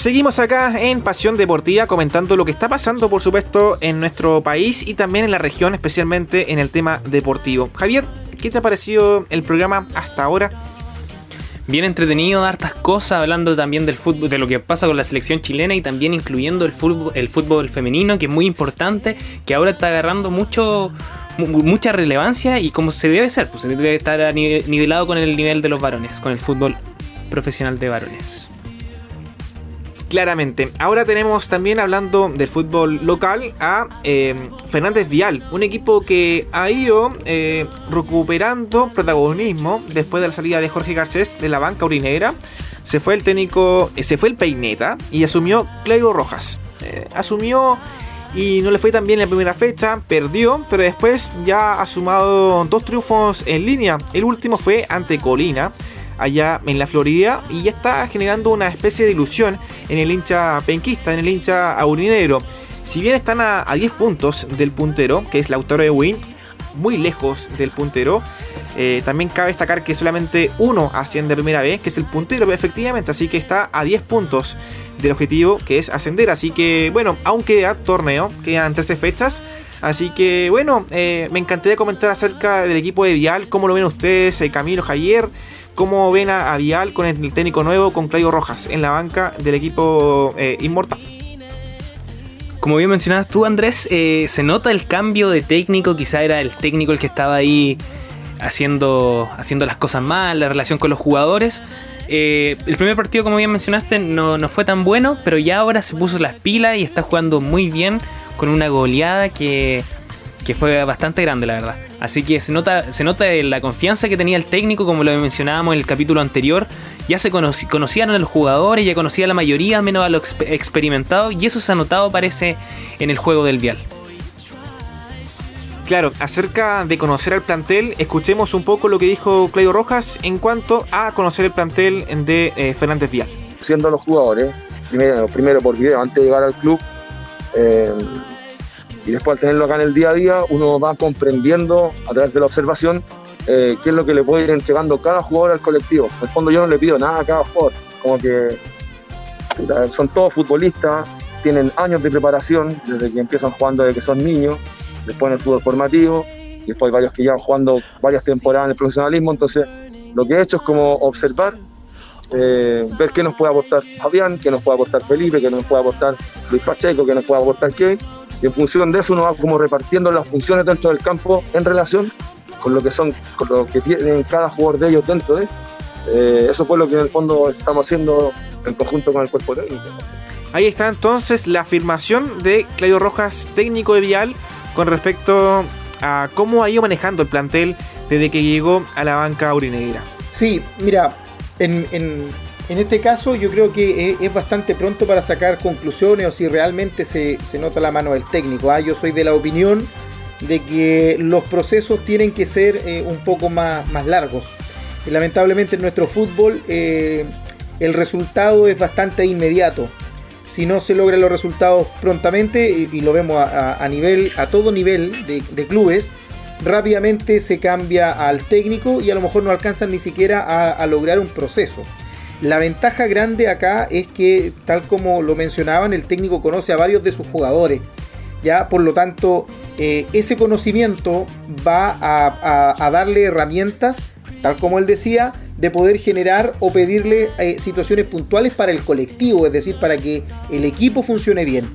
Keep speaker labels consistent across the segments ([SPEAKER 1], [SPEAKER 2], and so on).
[SPEAKER 1] Seguimos acá en Pasión Deportiva comentando lo que está pasando, por supuesto, en nuestro país y también en la región, especialmente en el tema deportivo. Javier, ¿qué te ha parecido el programa hasta ahora?
[SPEAKER 2] Bien entretenido, hartas cosas, hablando también del fútbol, de lo que pasa con la selección chilena y también incluyendo el fútbol, el fútbol femenino, que es muy importante, que ahora está agarrando mucho, mucha relevancia y como se debe ser, pues debe estar nivelado con el nivel de los varones, con el fútbol profesional de varones.
[SPEAKER 1] Claramente. Ahora tenemos también hablando del fútbol local a eh, Fernández Vial, un equipo que ha ido eh, recuperando protagonismo después de la salida de Jorge Garcés de la banca urinera. Se fue el técnico, eh, se fue el peineta y asumió Claudio Rojas. asumió y no le fue tan bien en la primera fecha, perdió, pero después ya ha sumado dos triunfos en línea. El último fue ante Colina allá en la Florida y ya está generando una especie de ilusión en el hincha penquista, en el hincha aurinegro. Si bien están a, 10 puntos del puntero, que es Lautaro de Win, muy lejos del puntero, eh, también cabe destacar que solamente uno asciende primera vez, que es el puntero, efectivamente, así que está a 10 puntos del objetivo que es ascender. Así que, bueno, aún queda torneo, quedan 13 fechas. Así que, bueno, eh, me encantaría comentar acerca del equipo de Vial, cómo lo ven ustedes, eh, Camilo Javier. ¿Cómo ven a, Vial con el técnico nuevo, con Claudio Rojas, en la banca del equipo eh, Inmortal?
[SPEAKER 2] Como bien mencionabas tú, Andrés, eh, se nota el cambio de técnico. Quizá era el técnico el que estaba ahí haciendo, haciendo las cosas mal, la relación con los jugadores. Eh, el primer partido, como bien mencionaste, no, no, fue tan bueno, pero ya ahora se puso las pilas y está jugando muy bien con una goleada que que fue bastante grande, la verdad. Así que se nota, se nota la confianza que tenía el técnico, como lo mencionábamos en el capítulo anterior. Ya se conocían a los jugadores, ya conocía a la mayoría, menos a los experimentados, y eso se ha notado, parece, en el juego del Vial.
[SPEAKER 1] Claro, acerca de conocer al plantel, escuchemos un poco lo que dijo Claudio Rojas en cuanto a conocer el plantel de eh, Fernández Vial.
[SPEAKER 3] Siendo los jugadores, primero, primero por video, antes de llegar al club, eh, y después al tenerlo acá en el día a día, uno va comprendiendo a través de la observación eh, qué es lo que le puede ir entregando cada jugador al colectivo. En el fondo yo no le pido nada a cada jugador, como que son todos futbolistas, tienen años de preparación desde que empiezan jugando desde que son niños, después en el fútbol formativo, y después varios que llevan jugando varias temporadas en el profesionalismo, entonces lo que he hecho es como observar, eh, ver qué nos puede aportar Fabián, qué nos puede aportar Felipe, qué nos puede aportar Luis Pacheco, qué nos puede aportar Kevin, y en función de eso uno va como repartiendo las funciones dentro del campo en relación con lo que son, con lo que tienen cada jugador de ellos dentro de. Eh, eso fue lo que en el fondo estamos haciendo en conjunto con el cuerpo técnico.
[SPEAKER 1] Ahí está entonces la afirmación de Claudio Rojas, técnico de Vial, con respecto a cómo ha ido manejando el plantel desde que llegó a la banca urinegra.
[SPEAKER 4] Sí, mira, en, en este caso yo creo que es bastante pronto para sacar conclusiones o si realmente se, nota la mano del técnico. ¿ah? Yo soy de la opinión de que los procesos tienen que ser eh, un poco más, más largos. Lamentablemente en nuestro fútbol eh, el resultado es bastante inmediato. Si no se logran los resultados prontamente, y, lo vemos a, nivel, a todo nivel de, clubes, rápidamente se cambia al técnico y a lo mejor no alcanzan ni siquiera a lograr un proceso. La ventaja grande acá es que, tal como lo mencionaban, el técnico conoce a varios de sus jugadores. Ya, por lo tanto, eh, ese conocimiento va a, darle herramientas, tal como él decía, de poder generar o pedirle eh, situaciones puntuales para el colectivo, es decir, para que el equipo funcione bien.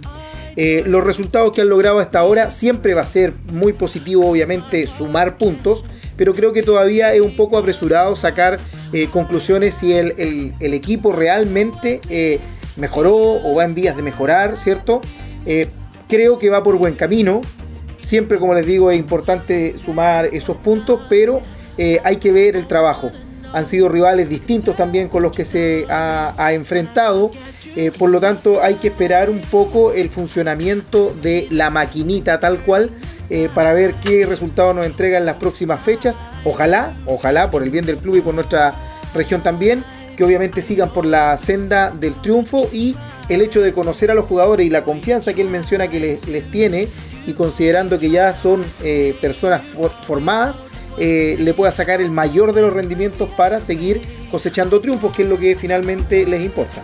[SPEAKER 4] Eh, los resultados que han logrado hasta ahora siempre va a ser muy positivo, obviamente, sumar puntos, pero creo que todavía es un poco apresurado sacar eh, conclusiones si el, equipo realmente eh, mejoró o va en vías de mejorar, ¿cierto? Eh, creo que va por buen camino. Siempre, como les digo, es importante sumar esos puntos, pero hay que ver el trabajo. Han sido rivales distintos también con los que se ha enfrentado. por lo tanto, hay que esperar un poco el funcionamiento de la maquinita tal cual eh, para ver qué resultados nos entregan las próximas fechas. Ojalá, ojalá, por el bien del club y por nuestra región también, que obviamente sigan por la senda del triunfo y el hecho de conocer a los jugadores y la confianza que él menciona que les, tiene y considerando que ya son eh, personas formadas, eh, le pueda sacar el mayor de los rendimientos para seguir cosechando triunfos, que es lo que finalmente les importa.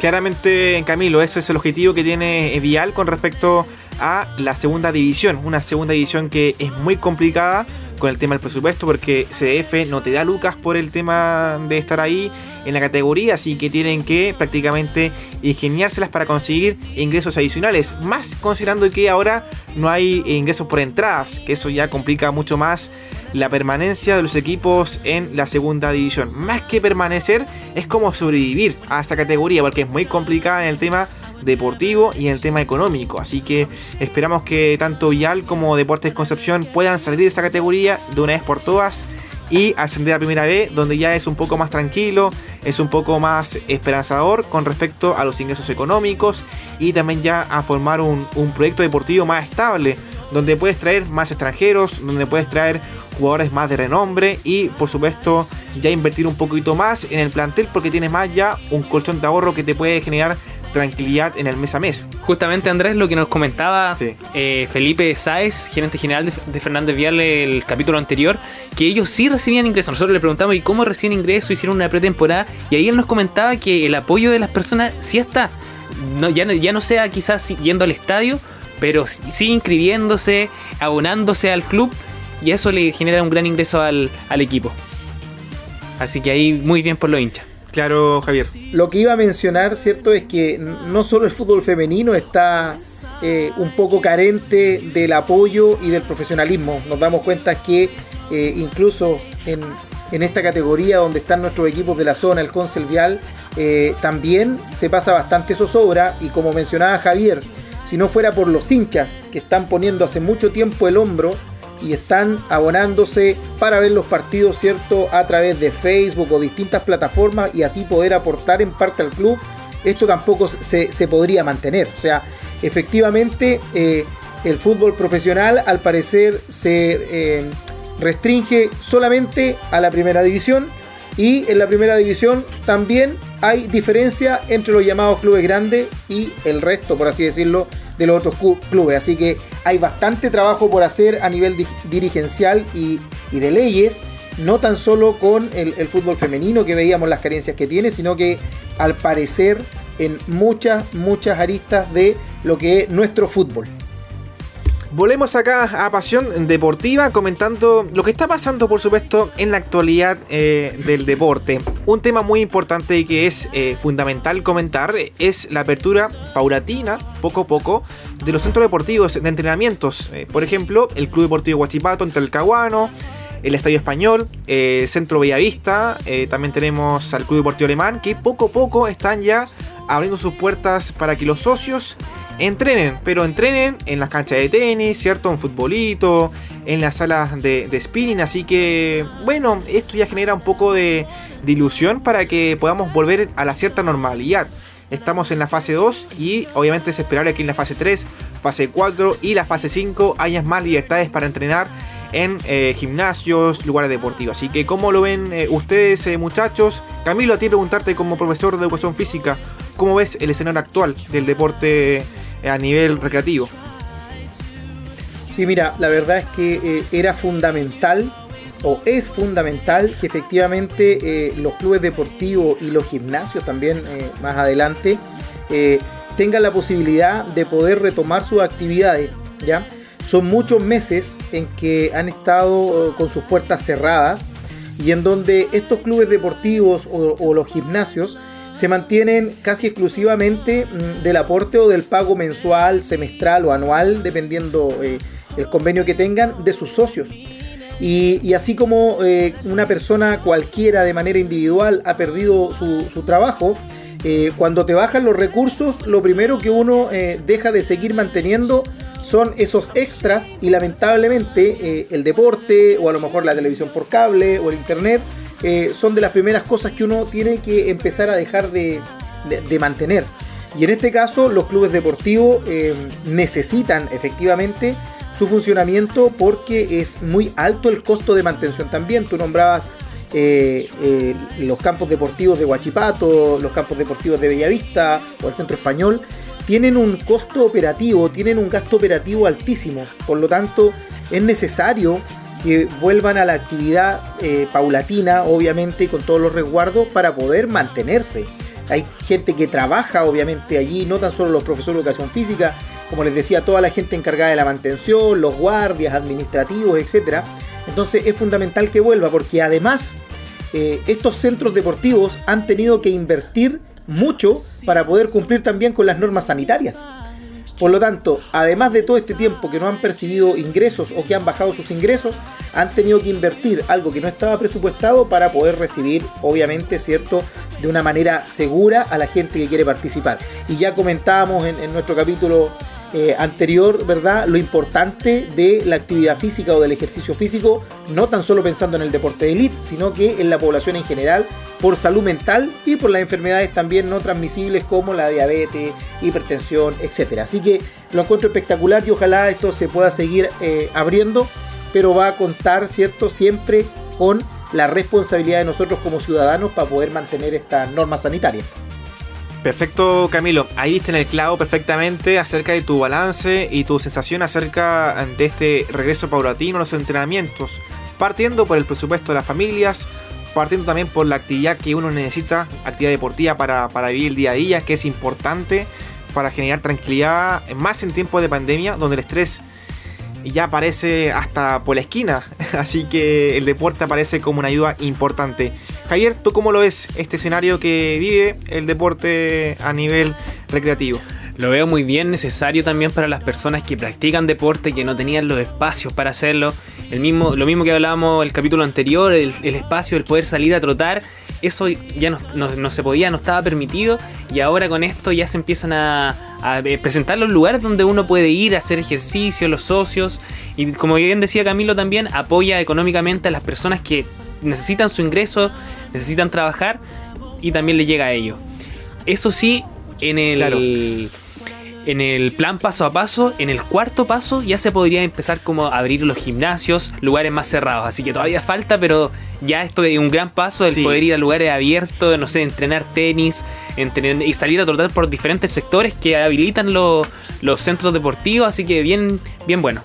[SPEAKER 1] Claramente, Camilo, ese es el objetivo que tiene Vial con respecto a la segunda división. Una segunda división que es muy complicada con el tema del presupuesto porque CDF no te da lucas por el tema de estar ahí en la categoría, así que tienen que prácticamente ingeniárselas para conseguir ingresos adicionales, más considerando que ahora no hay ingresos por entradas, que eso ya complica mucho más la permanencia de los equipos en la segunda división. Más que permanecer, es como sobrevivir a esa categoría, porque es muy complicada en el tema deportivo y en el tema económico. Así que esperamos que tanto Vial como Deportes Concepción puedan salir de esta categoría de una vez por todas y ascender a Primera B, donde ya es un poco más tranquilo, es un poco más esperanzador con respecto a los ingresos económicos y también ya a formar un, un proyecto deportivo más estable, donde puedes traer más extranjeros, donde puedes traer jugadores más de renombre y por supuesto ya invertir un poquito más en el plantel porque tienes más ya un colchón de ahorro que te puede generar tranquilidad en el mes a mes.
[SPEAKER 2] Justamente Andrés, lo que nos comentaba eh, Felipe Sáez, gerente general de, Fernández Vial el capítulo anterior, que ellos sí recibían ingresos. Nosotros le preguntamos, ¿y cómo reciben ingresos? Hicieron una pretemporada y ahí él nos comentaba que el apoyo de las personas sí está. No, ya, ya no sea quizás yendo al estadio, pero sí inscribiéndose, abonándose al club y eso le genera un gran ingreso al, al equipo. Así que ahí muy bien por los hinchas.
[SPEAKER 1] Claro, Javier.
[SPEAKER 4] Lo que iba a mencionar, ¿cierto? Es que no solo el fútbol femenino está eh, un poco carente del apoyo y del profesionalismo. Nos damos cuenta que eh, incluso en, esta categoría donde están nuestros equipos de la zona, el Concel Vial, eh, también se pasa bastante zozobra y como mencionaba Javier, si no fuera por los hinchas que están poniendo hace mucho tiempo el hombro, y están abonándose para ver los partidos, ¿cierto? A través de Facebook o distintas plataformas y así poder aportar en parte al club, esto tampoco se, podría mantener. O sea, efectivamente, eh, el fútbol profesional al parecer se eh, restringe solamente a la primera división y en la primera división también hay diferencia entre los llamados clubes grandes y el resto, por así decirlo, de los otros clubes. Así que hay bastante trabajo por hacer a nivel dirigencial y, de leyes, no tan solo con el, el, fútbol femenino que veíamos las carencias que tiene, sino que al parecer en muchas, muchas aristas de lo que es nuestro fútbol.
[SPEAKER 1] Volvemos acá a Pasión Deportiva comentando lo que está pasando, por supuesto, en la actualidad eh, del deporte. Un tema muy importante y que es eh, fundamental comentar es la apertura paulatina, poco a poco, de los centros deportivos de entrenamientos. Eh, por ejemplo, el Club Deportivo Huachipato en Talcahuano, el Estadio Español, el Centro Bellavista, también tenemos al Club Deportivo Alemán, que poco a poco están ya abriendo sus puertas para que los socios entrenen, pero entrenen en las canchas de tenis, ¿cierto? Un futbolito, en las salas de, spinning. Así que, bueno, esto ya genera un poco de, ilusión para que podamos volver a la cierta normalidad. Estamos en la fase 2 y obviamente es esperable que en la fase 3, fase 4 y la fase 5 haya más libertades para entrenar en eh, gimnasios, lugares deportivos. Así que, ¿cómo lo ven eh, ustedes, eh, muchachos? Camilo, a ti preguntarte como profesor de educación física, ¿cómo ves el escenario actual del deporte a nivel recreativo.
[SPEAKER 4] Sí, mira, la verdad es que era fundamental o es fundamental que efectivamente los clubes deportivos y los gimnasios también más adelante tengan la posibilidad de poder retomar sus actividades. ¿ya? Son muchos meses en que han estado con sus puertas cerradas y en donde estos clubes deportivos o los gimnasios se mantienen casi exclusivamente mm, del aporte o del pago mensual, semestral o anual, dependiendo eh, el convenio que tengan, de sus socios. Y, así como eh, una persona cualquiera de manera individual ha perdido su, trabajo, eh, cuando te bajan los recursos, lo primero que uno deja de seguir manteniendo son esos extras y lamentablemente el deporte o a lo mejor la televisión por cable o el internet eh, son de las primeras cosas que uno tiene que empezar a dejar de, mantener. Y en este caso los clubes deportivos eh, necesitan efectivamente su funcionamiento porque es muy alto el costo de mantención también. Tú nombrabas eh, los campos deportivos de Huachipato, los campos deportivos de Bellavista o el Centro Español. Tienen un costo operativo, tienen un gasto operativo altísimo. Por lo tanto, es necesario que vuelvan a la actividad eh, paulatina, obviamente, con todos los resguardos para poder mantenerse. hay gente que trabaja obviamente allí, no tan solo los profesores de educación física, como les decía, toda la gente encargada de la mantención, los guardias, administrativos, etc. Entonces es fundamental que vuelva porque además eh, estos centros deportivos han tenido que invertir mucho para poder cumplir también con las normas sanitarias. Por lo tanto, además de todo este tiempo que no han percibido ingresos o que han bajado sus ingresos, han tenido que invertir algo que no estaba presupuestado para poder recibir, obviamente, ¿cierto?, de una manera segura a la gente que quiere participar. Y ya comentábamos en, en nuestro capítulo eh, anterior, ¿verdad? Lo importante de la actividad física o del ejercicio físico, no tan solo pensando en el deporte de élite, sino que en la población en general, por salud mental y por las enfermedades también no transmisibles como la diabetes, hipertensión, etc. Así que lo encuentro espectacular y ojalá esto se pueda seguir eh, abriendo, pero va a contar, ¿cierto?, siempre con la responsabilidad de nosotros como ciudadanos para poder mantener estas normas sanitarias.
[SPEAKER 1] Perfecto, Camilo. Ahí viste en el clavo perfectamente acerca de tu balance y tu sensación acerca de este regreso paulatino a los entrenamientos. Partiendo por el presupuesto de las familias, partiendo también por la actividad que uno necesita, actividad deportiva para, para vivir el día a día, que es importante para generar tranquilidad, más en tiempos de pandemia, donde el estrés ya aparece hasta por la esquina. Así que el deporte aparece como una ayuda importante. Javier, ¿tú cómo lo ves este escenario que vive el deporte a nivel recreativo?
[SPEAKER 2] Lo veo muy bien, necesario también para las personas que practican deporte, que no tenían los espacios para hacerlo. El mismo, lo mismo que hablábamos el capítulo anterior, el, espacio, el poder salir a trotar eso ya no, se podía, no estaba permitido y ahora con esto ya se empiezan a, eh, presentar los lugares donde uno puede ir a hacer ejercicio, los socios y como bien decía Camilo también apoya económicamente a las personas que necesitan su ingreso, necesitan trabajar y también le llega a ellos. Eso sí, en el en el plan paso a paso, en el cuarto paso ya se podría empezar como a abrir los gimnasios, lugares más cerrados. Así que todavía falta, pero ya esto es un gran paso, el poder ir a lugares abiertos, no sé, entrenar tenis y salir a trotar por diferentes sectores que habilitan los centros deportivos. Así que bien, bien bueno.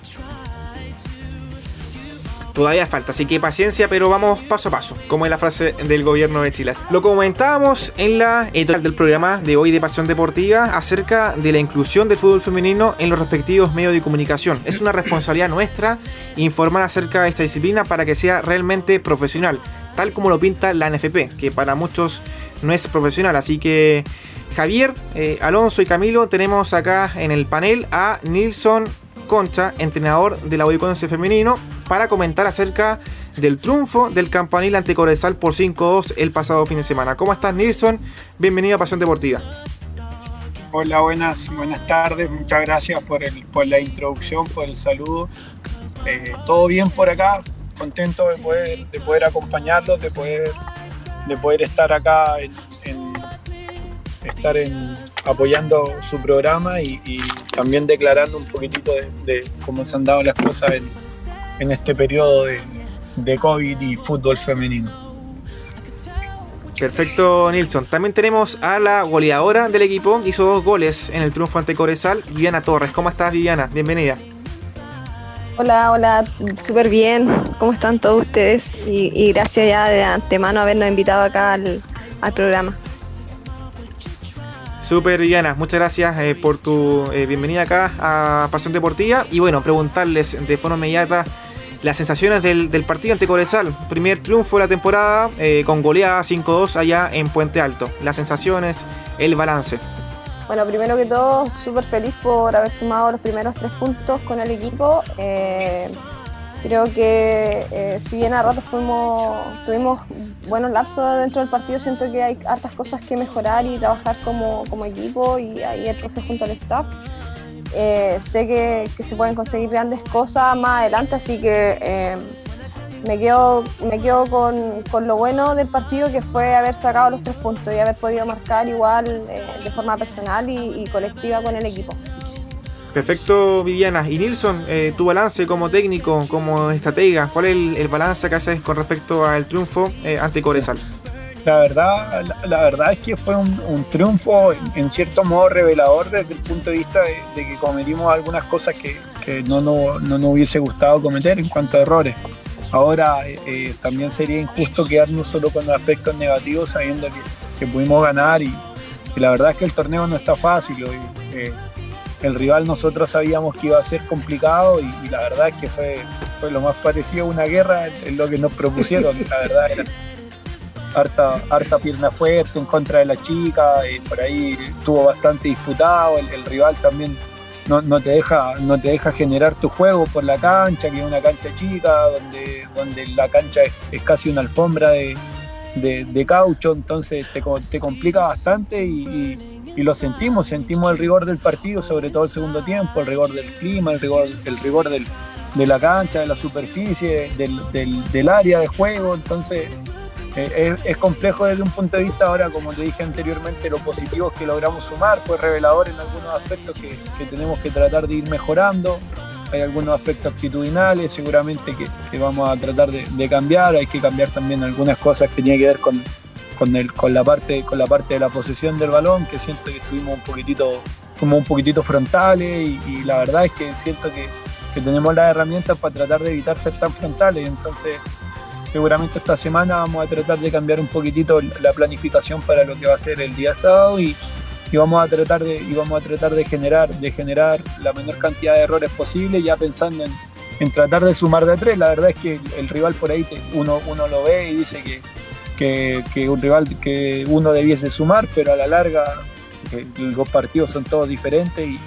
[SPEAKER 1] Todavía falta, así que paciencia, pero vamos paso a paso, como es la frase del gobierno de Chile. Lo comentábamos en la editorial del programa de hoy de Pasión Deportiva acerca de la inclusión del fútbol femenino en los respectivos medios de comunicación. Es una responsabilidad nuestra informar acerca de esta disciplina para que sea realmente profesional, tal como lo pinta la NFP, que para muchos no es profesional. Así que Javier, eh, Alonso y Camilo tenemos acá en el panel a Nilson Concha, entrenador de la femenino, para comentar acerca del triunfo del campanil ante Corezal por 5-2 el pasado fin de semana. ¿Cómo estás, Nilsson? Bienvenido a Pasión Deportiva.
[SPEAKER 5] Hola, buenas, buenas tardes. Muchas gracias por, el, por la introducción, por el saludo. Eh, todo bien por acá, contento de poder, de poder acompañarlos, de poder, de poder estar acá en, estar en, apoyando su programa y, también declarando un poquitito de, cómo se han dado las cosas en, este periodo de, de COVID y fútbol femenino.
[SPEAKER 1] Perfecto, Nilsson. También tenemos a la goleadora del equipo. Hizo dos goles en el triunfo ante Corezal, Viviana Torres. ¿Cómo estás, Viviana? Bienvenida.
[SPEAKER 6] Hola, hola, súper bien. ¿Cómo están todos ustedes? Y, gracias ya de antemano habernos invitado acá al programa.
[SPEAKER 1] Super Viviana, muchas gracias eh, por tu eh, bienvenida acá a Pasión Deportiva. Y bueno, preguntarles de forma inmediata las sensaciones del, partido ante Corezal. Primer triunfo de la temporada eh, con goleada 5-2 allá en Puente Alto. Las sensaciones, el balance.
[SPEAKER 6] Bueno, primero que todo, súper feliz por haber sumado los primeros tres puntos con el equipo. Creo que eh, si bien a ratos tuvimos buenos lapsos dentro del partido, siento que hay hartas cosas que mejorar y trabajar como, equipo y ahí el profe junto al staff. Eh, sé que, se pueden conseguir grandes cosas más adelante, así que eh, me quedo, con, lo bueno del partido que fue haber sacado los tres puntos y haber podido marcar igual de forma personal y colectiva con el equipo.
[SPEAKER 1] Perfecto, Viviana. Y Nilsson, eh, tu balance como técnico, como estratega, ¿cuál es el, balance que haces con respecto al triunfo eh, ante Corezal?
[SPEAKER 5] La verdad, la, verdad es que fue un, triunfo en cierto modo revelador desde el punto de vista de, que cometimos algunas cosas que, no, nos hubiese gustado cometer en cuanto a errores. Ahora eh, también sería injusto quedarnos solo con los aspectos negativos sabiendo que, pudimos ganar y, la verdad es que el torneo no está fácil. Eh, el rival nosotros sabíamos que iba a ser complicado y, la verdad es que fue, fue, lo más parecido a una guerra en lo que nos propusieron. La verdad era harta, harta pierna fuerte en contra de la chica, y por ahí estuvo bastante disputado, el, rival también no, no, te deja, no te deja generar tu juego por la cancha, que es una cancha chica, donde, donde la cancha es, casi una alfombra de, de, caucho, entonces te, te complica bastante y y lo sentimos, sentimos el rigor del partido, sobre todo el segundo tiempo, el rigor del clima, el rigor, el rigor del, de la cancha, de la superficie, del, del, área de juego, entonces eh, es, complejo desde un punto de vista. Ahora, como te dije anteriormente, lo positivo que logramos sumar, fue revelador en algunos aspectos que, que tenemos que tratar de ir mejorando, hay algunos aspectos actitudinales seguramente que, que vamos a tratar de, de, cambiar, hay que cambiar también algunas cosas que tienen que ver con, con, el, con, la parte, con la parte de la posesión del balón, que siento que estuvimos un poquitito, como un poquitito frontales y, la verdad es que siento que, que, tenemos las herramientas para tratar de evitar ser tan frontales. Entonces, seguramente esta semana vamos a tratar de cambiar un poquitito la planificación para lo que va a ser el día sábado y, y vamos a tratar de y vamos a tratar de generar de generar la menor cantidad de errores posible ya pensando en, en tratar de sumar de tres la verdad es que el, rival por ahí uno, uno lo ve y dice que, que, un rival que uno debiese sumar, pero a la larga eh, los partidos son todos diferentes y,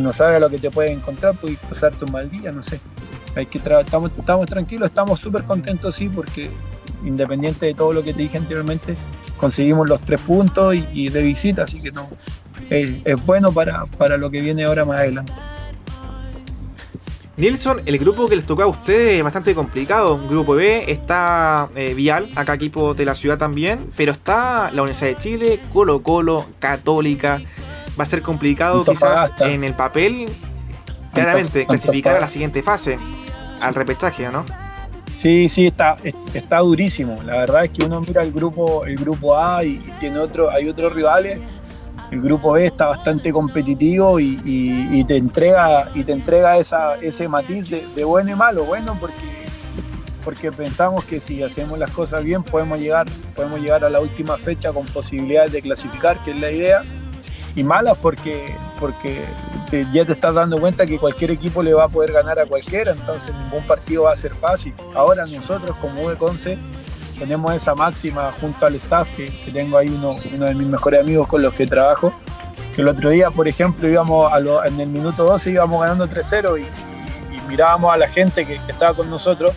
[SPEAKER 5] no sabes lo que te puede encontrar, puedes pasarte un mal día, no sé. Hay que estamos, estamos tranquilos, estamos súper contentos, sí, porque independiente de todo lo que te dije anteriormente, conseguimos los tres puntos y, de visita, así que no, es, bueno para, para lo que viene ahora más adelante.
[SPEAKER 1] Nilsson, el grupo que les tocó a ustedes es bastante complicado. Grupo B está eh, Vial, acá equipo de la ciudad también, pero está la Universidad de Chile, Colo Colo, Católica. Va a ser complicado quizás en el papel, claramente, clasificar a la siguiente fase, al repechaje, ¿no?
[SPEAKER 5] Sí, sí, está, está durísimo. La verdad es que uno mira el grupo, el grupo A y tiene otro, hay otros rivales el grupo B está bastante competitivo y, te entrega, y te entrega ese matiz de, bueno y malo. Bueno, porque, porque pensamos que si hacemos las cosas bien podemos llegar, podemos llegar a la última fecha con posibilidades de clasificar, que es la idea. Y malas porque, porque ya te estás dando cuenta que cualquier equipo le va a poder ganar a cualquiera, entonces ningún partido va a ser fácil. Ahora nosotros como V11 tenemos esa máxima junto al staff, que, tengo ahí uno, uno, de mis mejores amigos con los que trabajo, que el otro día, por ejemplo, íbamos a en el minuto 12 íbamos ganando 3-0 y, mirábamos a la gente que, estaba con nosotros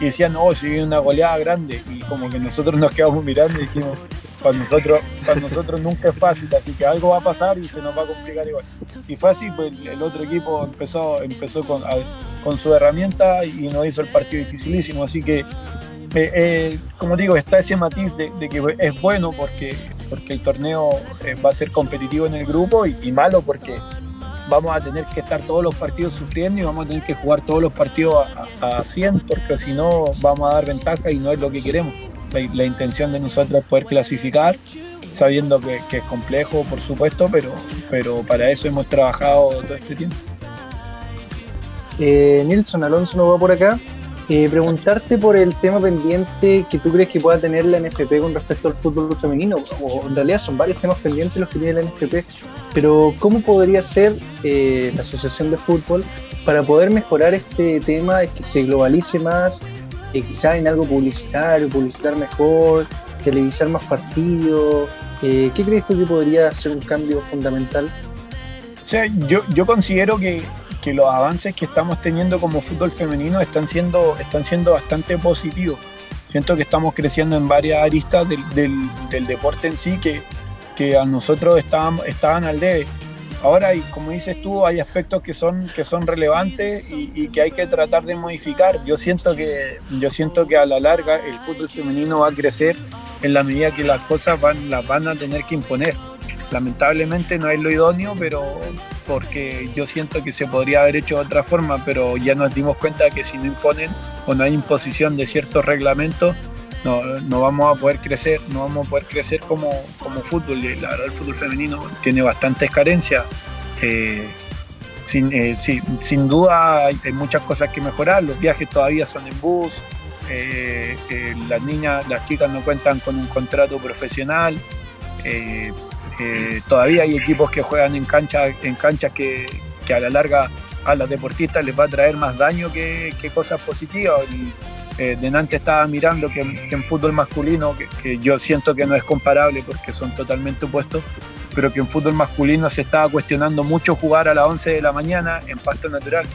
[SPEAKER 5] y decían, oh, si viene una goleada grande, y como que nosotros nos quedamos mirando y dijimos, para nosotros, para nosotros nunca es fácil, así que algo va a pasar y se nos va a complicar igual. Y fue así, pues el otro equipo empezó, empezó con, con su herramienta y nos hizo el partido dificilísimo, así que eh, eh, como digo, está ese matiz de, que es bueno porque, porque el torneo eh, va a ser competitivo en el grupo y, malo porque vamos a tener que estar todos los partidos sufriendo y vamos a tener que jugar todos los partidos a, 100 porque si no vamos a dar ventaja y no es lo que queremos. La, intención de nosotros es poder clasificar sabiendo que, es complejo, por supuesto, pero, pero para eso hemos trabajado todo este tiempo.
[SPEAKER 4] Nilson Alonso no va por acá. Eh, preguntarte por el tema pendiente que tú crees que pueda tener la NFP con respecto al fútbol femenino, o en realidad son varios temas pendientes los que tiene la NFP, pero ¿cómo podría ser eh, la Asociación de Fútbol para poder mejorar este tema, que se globalice más, eh, quizás en algo publicitario, publicitar mejor, televisar más partidos? ¿Qué crees tú que podría ser un cambio fundamental?
[SPEAKER 5] O sea, yo, yo considero que que los avances que estamos teniendo como fútbol femenino están siendo, están siendo bastante positivos. Siento que estamos creciendo en varias aristas del, del, deporte en sí que, que a nosotros estaban, estaban al debe. Ahora, y como dices tú, hay aspectos que son, que son relevantes y, que hay que tratar de modificar. Yo siento, que, yo siento que a la larga el fútbol femenino va a crecer en la medida que las cosas van, las van a tener que imponer. Lamentablemente no es lo idóneo, pero, porque yo siento que se podría haber hecho de otra forma, pero ya nos dimos cuenta que si no imponen o no hay imposición de ciertos reglamentos, no, no vamos a poder crecer, no vamos a poder crecer como, como fútbol. La verdad, el fútbol femenino tiene bastantes carencias. Eh, sin, eh, sin duda hay, muchas cosas que mejorar, los viajes todavía son en bus, eh, las niñas, las chicas no cuentan con un contrato profesional, Eh, todavía hay equipos que juegan en, cancha, en canchas que, a la larga a los deportistas les va a traer más daño que, cosas positivas. Y, eh, estaba mirando que, en fútbol masculino, que, yo siento que no es comparable porque son totalmente opuestos, pero que en fútbol masculino se estaba cuestionando mucho jugar a las 11 de la mañana en pasto natural.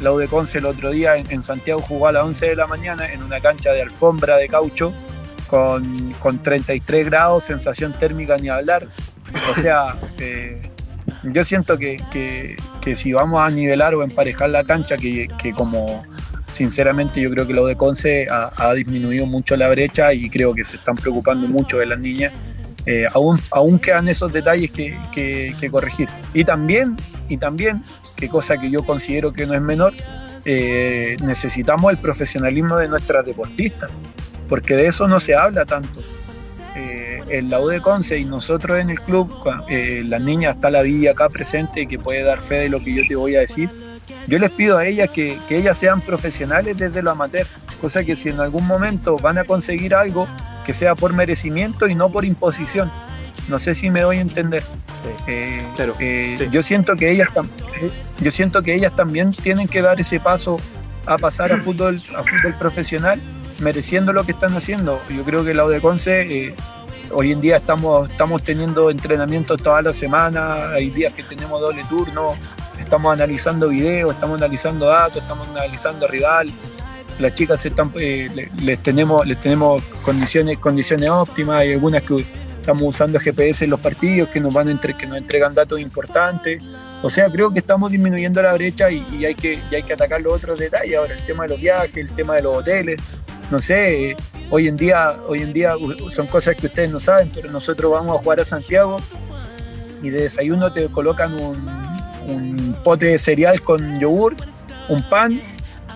[SPEAKER 5] La de Conce el otro día en, Santiago jugó a las 11 de la mañana en una cancha de alfombra de caucho con, con 33 grados, sensación térmica ni hablar. O sea, eh, yo siento que, que, si vamos a nivelar o emparejar la cancha, que, como sinceramente yo creo que lo de Conce ha, disminuido mucho la brecha y creo que se están preocupando mucho de las niñas. Eh, aún, aún quedan esos detalles que, que, corregir. Y también, y también, que cosa que yo considero que no es menor, eh, necesitamos el profesionalismo de nuestras deportistas, porque de eso no se habla tanto. Eh, en la U de Conce y nosotros en el club, las niñas está la Villa acá presente que puede dar fe de lo que yo te voy a decir yo les pido a ellas que, ellas sean profesionales desde lo amateur, cosa que si en algún momento van a conseguir algo, que sea por merecimiento y no por imposición. No sé si me doy a entender. Eh, eh, yo siento que ellas yo siento que ellas también tienen que dar ese paso a pasar a fútbol a fútbol profesional mereciendo lo que están haciendo yo creo que la Odeconce eh, hoy en día estamos estamos teniendo entrenamientos toda la semana hay días que tenemos doble turno estamos analizando videos, estamos analizando datos, estamos analizando rival. Las chicas eh, les, tenemos, les tenemos condiciones, condiciones óptimas, hay algunas que estamos usando GPS en los partidos que nos van entre, que nos entregan datos importantes. O sea, creo que estamos disminuyendo la brecha y, hay, que, hay que atacar los otros detalles. Ahora, el tema de los viajes, el tema de los hoteles, no sé, hoy en día, hoy en día son cosas que ustedes no saben, pero nosotros vamos a jugar a Santiago y de desayuno te colocan un, pote de cereal con yogur, un pan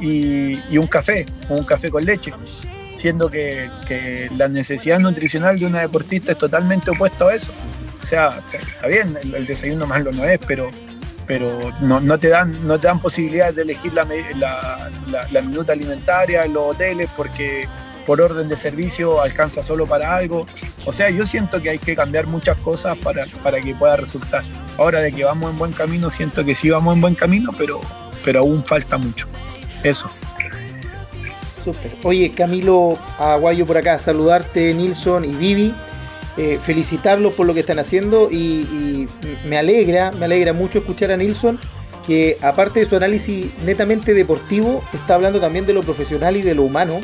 [SPEAKER 5] y, un café, un café con leche. Siendo que, la necesidad nutricional de una deportista es totalmente opuesta a eso. O sea, está bien, el, desayuno más lo no es, pero, pero no, te dan, no te dan posibilidades de elegir la, la minuta alimentaria en los hoteles porque por orden de servicio alcanza solo para algo. O sea, yo siento que hay que cambiar muchas cosas para, para que pueda resultar. Ahora de que vamos en buen camino, siento que sí vamos en buen camino, pero, pero aún falta mucho. Eso.
[SPEAKER 4] Súper. Oye, Camilo Aguayo por acá, saludarte Nilson y Vivi. Eh, felicitarlos por lo que están haciendo y, me alegra, me alegra mucho escuchar a Nilson que aparte de su análisis netamente deportivo, está hablando también de lo profesional y de lo humano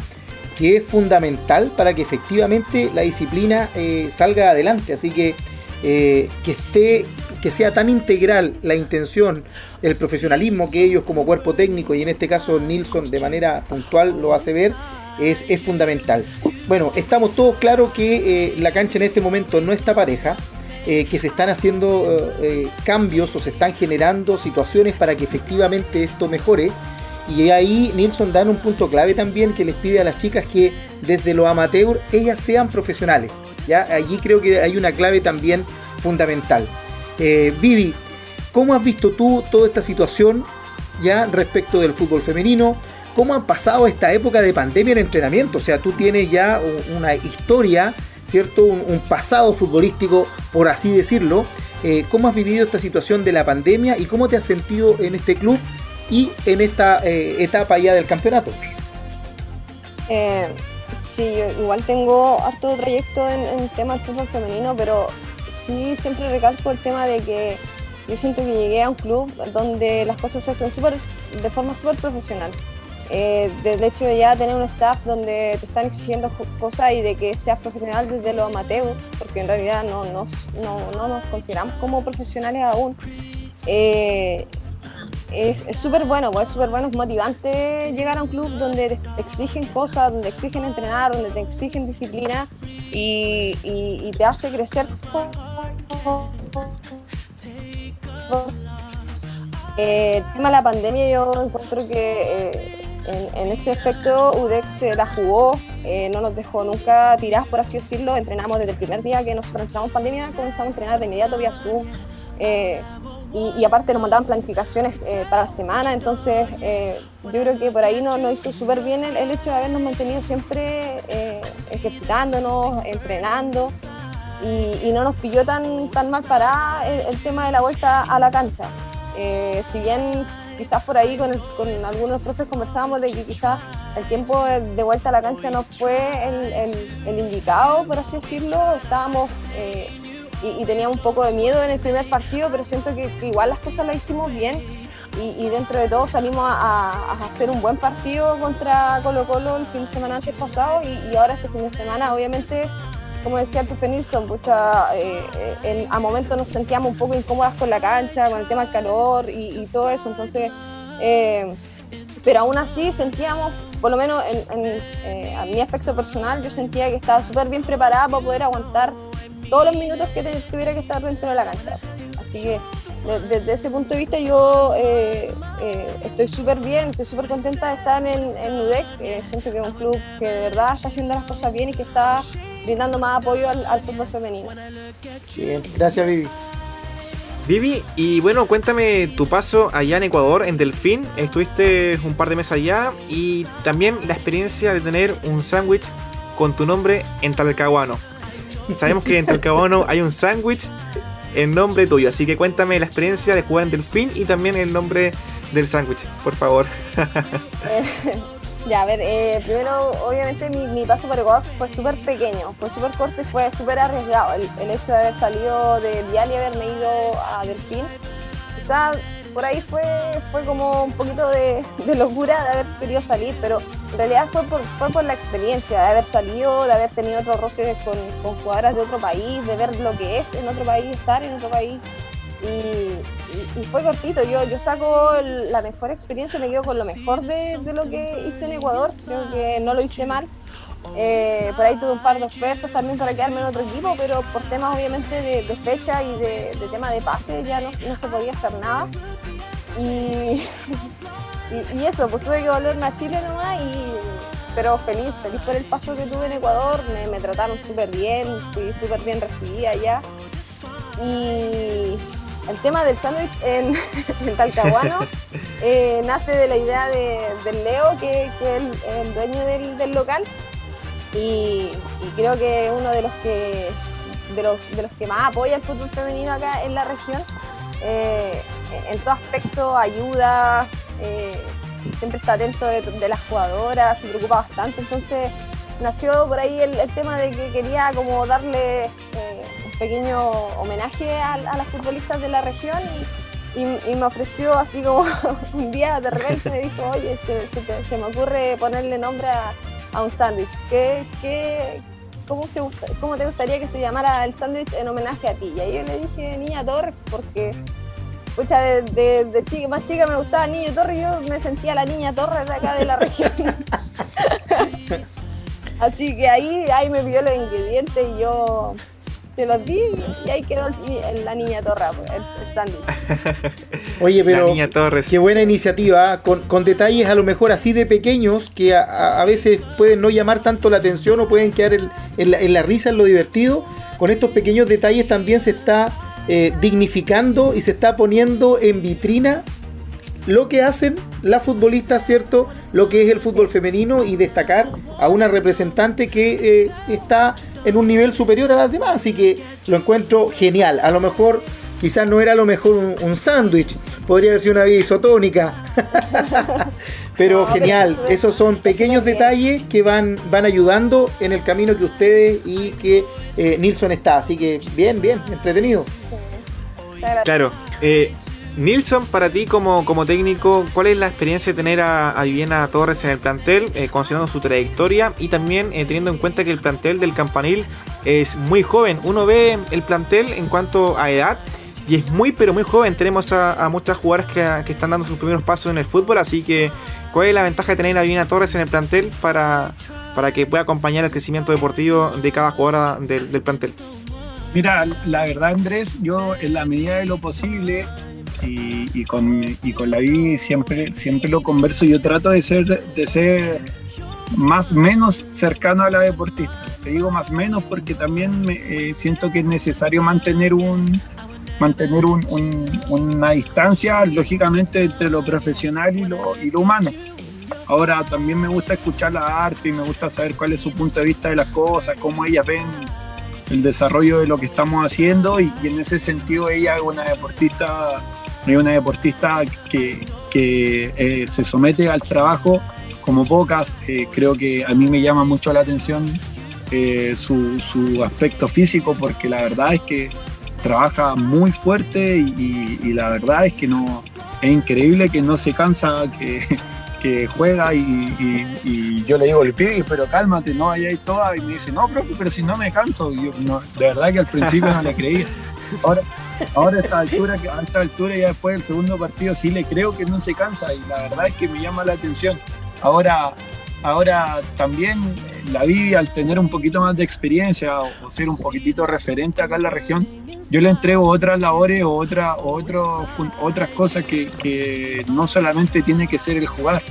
[SPEAKER 4] que es fundamental para que efectivamente la disciplina eh, salga adelante. Así que eh, que esté, que sea tan integral la intención, el profesionalismo que ellos como cuerpo técnico y en este caso Nilsson de manera puntual lo hace ver, es, es fundamental. Bueno, estamos todos claros que eh, la cancha en este momento no está pareja. que se están haciendo cambios o se están generando situaciones para que efectivamente esto mejore y ahí Nilsson da un punto clave también que les pide a las chicas que desde lo amateur ellas sean profesionales. ¿ya? Allí creo que hay una clave también fundamental. Eh, Vivi, ¿cómo has visto tú toda esta situación ya respecto del fútbol femenino? ¿Cómo han pasado esta época de pandemia en entrenamiento? O sea, tú tienes ya una historia, ¿cierto? Un, pasado futbolístico, por así decirlo. Eh, ¿Cómo has vivido esta situación de la pandemia y cómo te has sentido en este club y en esta eh, etapa ya del campeonato.
[SPEAKER 6] Eh, sí, yo igual tengo harto trayecto en, en tema del fútbol femenino, pero sí siempre recalco el tema de que yo siento que llegué a un club donde las cosas se hacen super, de forma súper profesional. Eh, del hecho de ya tener un staff donde te están exigiendo cosas y de que seas profesional desde lo amateur, porque en realidad no no, no nos consideramos como profesionales aún. Eh, es súper bueno, pues, es súper bueno, es motivante llegar a un club donde te exigen cosas, donde exigen entrenar, donde te exigen disciplina y, te hace crecer. Eh, el tema de la pandemia yo encuentro que eh, en, ese aspecto UDEX la jugó, eh, no nos dejó nunca tirar, por así decirlo, entrenamos desde el primer día que nosotros entramos en pandemia, comenzamos a entrenar de inmediato vía Zoom. Y, aparte nos mandaban planificaciones eh, para la semana, entonces eh, yo creo que por ahí nos, hizo súper bien el, hecho de habernos mantenido siempre eh, ejercitándonos, entrenando. y, no nos pilló tan, tan mal parada el, tema de la vuelta a la cancha. Eh, si bien quizás por ahí con, algunos profes conversábamos de que quizás el tiempo de vuelta a la cancha no fue el, indicado, por así decirlo, estábamos eh, y, teníamos un poco de miedo en el primer partido, pero siento que, igual las cosas las hicimos bien. Y, dentro de todo salimos a, hacer un buen partido contra Colo Colo el fin de semana antes pasado y, ahora este fin de semana obviamente como decía profe Nilsson, eh, eh, a momentos nos sentíamos un poco incómodas con la cancha, con el tema del calor y, todo eso, entonces, eh, pero aún así sentíamos, por lo menos en, a mi aspecto personal, yo sentía que estaba súper bien preparada para poder aguantar todos los minutos que tuviera que estar dentro de la cancha. Así que desde ese punto de vista yo estoy súper bien, estoy súper contenta de estar en, en UDEC, siento que es un club que de verdad está haciendo las cosas bien y que está brindando más apoyo al, fútbol femenino.
[SPEAKER 4] Bien, gracias Vivi.
[SPEAKER 1] Vivi, y bueno, cuéntame tu paso allá en Ecuador, en Delfín. Estuviste un par de meses allá y también la experiencia de tener un sándwich con tu nombre en Talcahuano. Sabemos que en Talcahuano hay un sándwich en nombre tuyo, así que cuéntame la experiencia de jugar en Delfín y también el nombre del sándwich, por favor.
[SPEAKER 6] Ya, a ver, eh, primero, obviamente mi, paso por Ecuador fue súper pequeño, fue súper corto y fue súper arriesgado. El, hecho de haber salido de Vial y haberme ido a Delfín, quizás por ahí fue, fue como un poquito de, locura de haber querido salir, pero en realidad fue por, fue por la experiencia de haber salido, de haber tenido otros roces con, con jugadoras de otro país, de ver lo que es en otro país, estar en otro país. Y, fue cortito. Yo, yo saco la mejor experiencia, me quedo con lo mejor de, lo que hice en Ecuador. Creo que no lo hice mal. Eh, por ahí tuve un par de ofertas también para quedarme en otro equipo, pero por temas obviamente de, fecha y de, tema de pase ya no, se podía hacer nada. Y, y, eso, pues tuve que volverme a Chile nomás, y, pero feliz, feliz por el paso que tuve en Ecuador, me, me trataron súper bien, fui súper bien recibida allá. Y, el tema del sándwich en, Talcahuano eh, nace de la idea de, del Leo, que, es el, dueño del, local, y, creo que es uno de los que de los, que más apoya el fútbol femenino acá en la región. Eh, en todo aspecto ayuda, eh, siempre está atento de, las jugadoras, se preocupa bastante, entonces nació por ahí el, tema de que quería como darle pequeño homenaje a, las futbolistas de la región y, me ofreció así como un día de repente me dijo, oye, se, me ocurre ponerle nombre a, un sándwich. ¿Qué, cómo, ¿Cómo te gustaría que se llamara el sándwich en homenaje a ti? Y ahí yo le dije Niña Torres porque pucha, de, de, chica, más chica me gustaba Niña Torres y yo me sentía la Niña Torres de acá de la región. Así que ahí, ahí me pidió los ingredientes y yo se los di y ahí quedó la niña Torra, pues, el, sándwich.
[SPEAKER 4] Oye, pero qué buena iniciativa, ¿ah? con, detalles a lo mejor así de pequeños que a, veces pueden no llamar tanto la atención o pueden quedar en, la, risa, en lo divertido. Con estos pequeños detalles también se está eh, dignificando y se está poniendo en vitrina lo que hacen las futbolistas, ¿cierto? Lo que es el fútbol femenino y destacar a una representante que eh, está en un nivel superior a las demás. Así que lo encuentro genial. A lo mejor quizás no era lo mejor un, sándwich, podría haber sido una vida isotónica. pero genial, esos son pequeños detalles que van, van ayudando en el camino que ustedes y que eh, Nilsson está. Así que bien, bien, entretenido.
[SPEAKER 1] Claro. Eh, Nilsson, para ti como, como técnico, ¿cuál es la experiencia de tener a, Viviana Torres en el plantel, eh, considerando su trayectoria y también eh, teniendo en cuenta que el plantel del Campanil es muy joven? Uno ve el plantel en cuanto a edad y es muy pero muy joven. Tenemos a, muchas jugadoras que, están dando sus primeros pasos en el fútbol, así que ¿cuál es la ventaja de tener a Viviana Torres en el plantel para, para que pueda acompañar el crecimiento deportivo de cada jugadora del, del plantel?
[SPEAKER 5] Mira, la verdad Andrés, yo en la medida de lo posible y, con, y con la Vivi siempre, siempre lo converso. Yo trato de ser, de ser más menos cercano a la deportista. Te digo más menos porque también eh, siento que es necesario mantener un mantener una distancia, lógicamente, entre lo profesional y lo, y lo humano. Ahora también me gusta escuchar la arte y me gusta saber cuál es su punto de vista de las cosas, cómo ellas ven el desarrollo de lo que estamos haciendo y, en ese sentido ella es una deportista, es una deportista que, que eh, se somete al trabajo como pocas. Eh, creo que a mí me llama mucho la atención eh, su, su, aspecto físico porque la verdad es que trabaja muy fuerte y, la verdad es que no es increíble que no se cansa, que, que juega y, yo le digo, le pido, pero cálmate, no ahí toda y me dice, no, profe, pero si no me canso, yo, no, de verdad que al principio no le creía. Ahora, ahora a esta altura, a esta altura ya después del segundo partido sí le creo que no se cansa y la verdad es que me llama la atención. Ahora, ahora también la Vivi al tener un poquito más de experiencia o, ser un poquitito referente acá en la región, yo le entrego otras labores o, otra, otras cosas que, que, no solamente tiene que ser el jugar.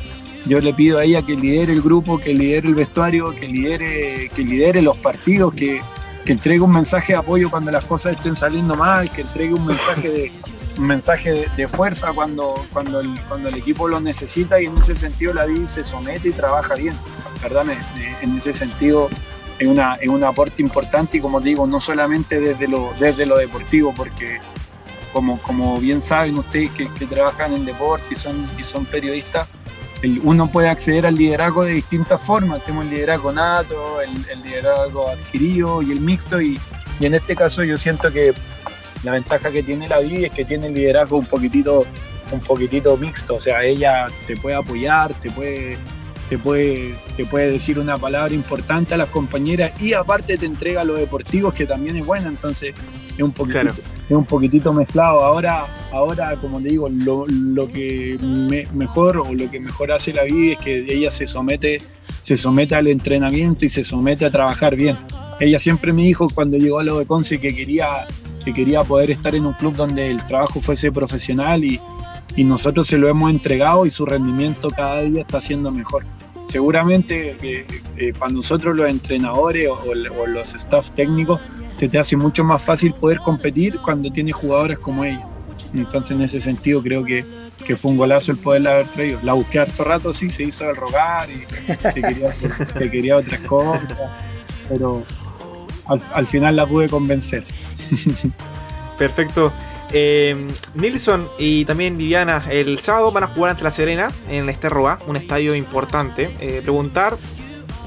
[SPEAKER 5] Yo le pido a ella que lidere el grupo, que lidere el vestuario, que lidere, que lidere los partidos, que, que entregue un mensaje de apoyo cuando las cosas estén saliendo mal, que entregue un mensaje de, un mensaje de, fuerza cuando, cuando, el, cuando el equipo lo necesita y en ese sentido la DI se somete y trabaja bien. ¿verdad? En ese sentido es, una, es un aporte importante y como digo, no solamente desde lo, desde lo deportivo, porque como, como bien saben ustedes que, trabajan en deporte y son, y son periodistas, uno puede acceder al liderazgo de distintas formas. Tenemos el liderazgo nato, el, liderazgo adquirido y el mixto. Y, en este caso yo siento que la ventaja que tiene la Vivi es que tiene el liderazgo un poquitito, un poquitito mixto. O sea, ella te puede apoyar, te puede, te puede, te puede decir una palabra importante a las compañeras y aparte te entrega lo deportivo que también es buena. Entonces es un poquitito, es un poquitito mezclado. Ahora, ahora como te digo, lo, lo que mejor o lo que mejor hace la Vivi es que ella se somete, se somete al entrenamiento y se somete a trabajar bien. Ella siempre me dijo cuando llegó a lo de Conce que quería que quería poder estar en un club donde el trabajo fuese profesional y, y nosotros se lo hemos entregado y su rendimiento cada día está siendo mejor. Seguramente eh, eh, para nosotros los entrenadores o, los staff técnicos se te hace mucho más fácil poder competir cuando tienes jugadores como ella. Entonces en ese sentido creo que, que, fue un golazo el poderla haber traído. La busqué harto rato, sí, se hizo el rogar y que quería otras cosas, pero al, al final la pude convencer.
[SPEAKER 1] Perfecto. Eh, Nilsson y también Viviana el sábado van a jugar ante la Serena en el Esterroa, un estadio importante. Eh, preguntar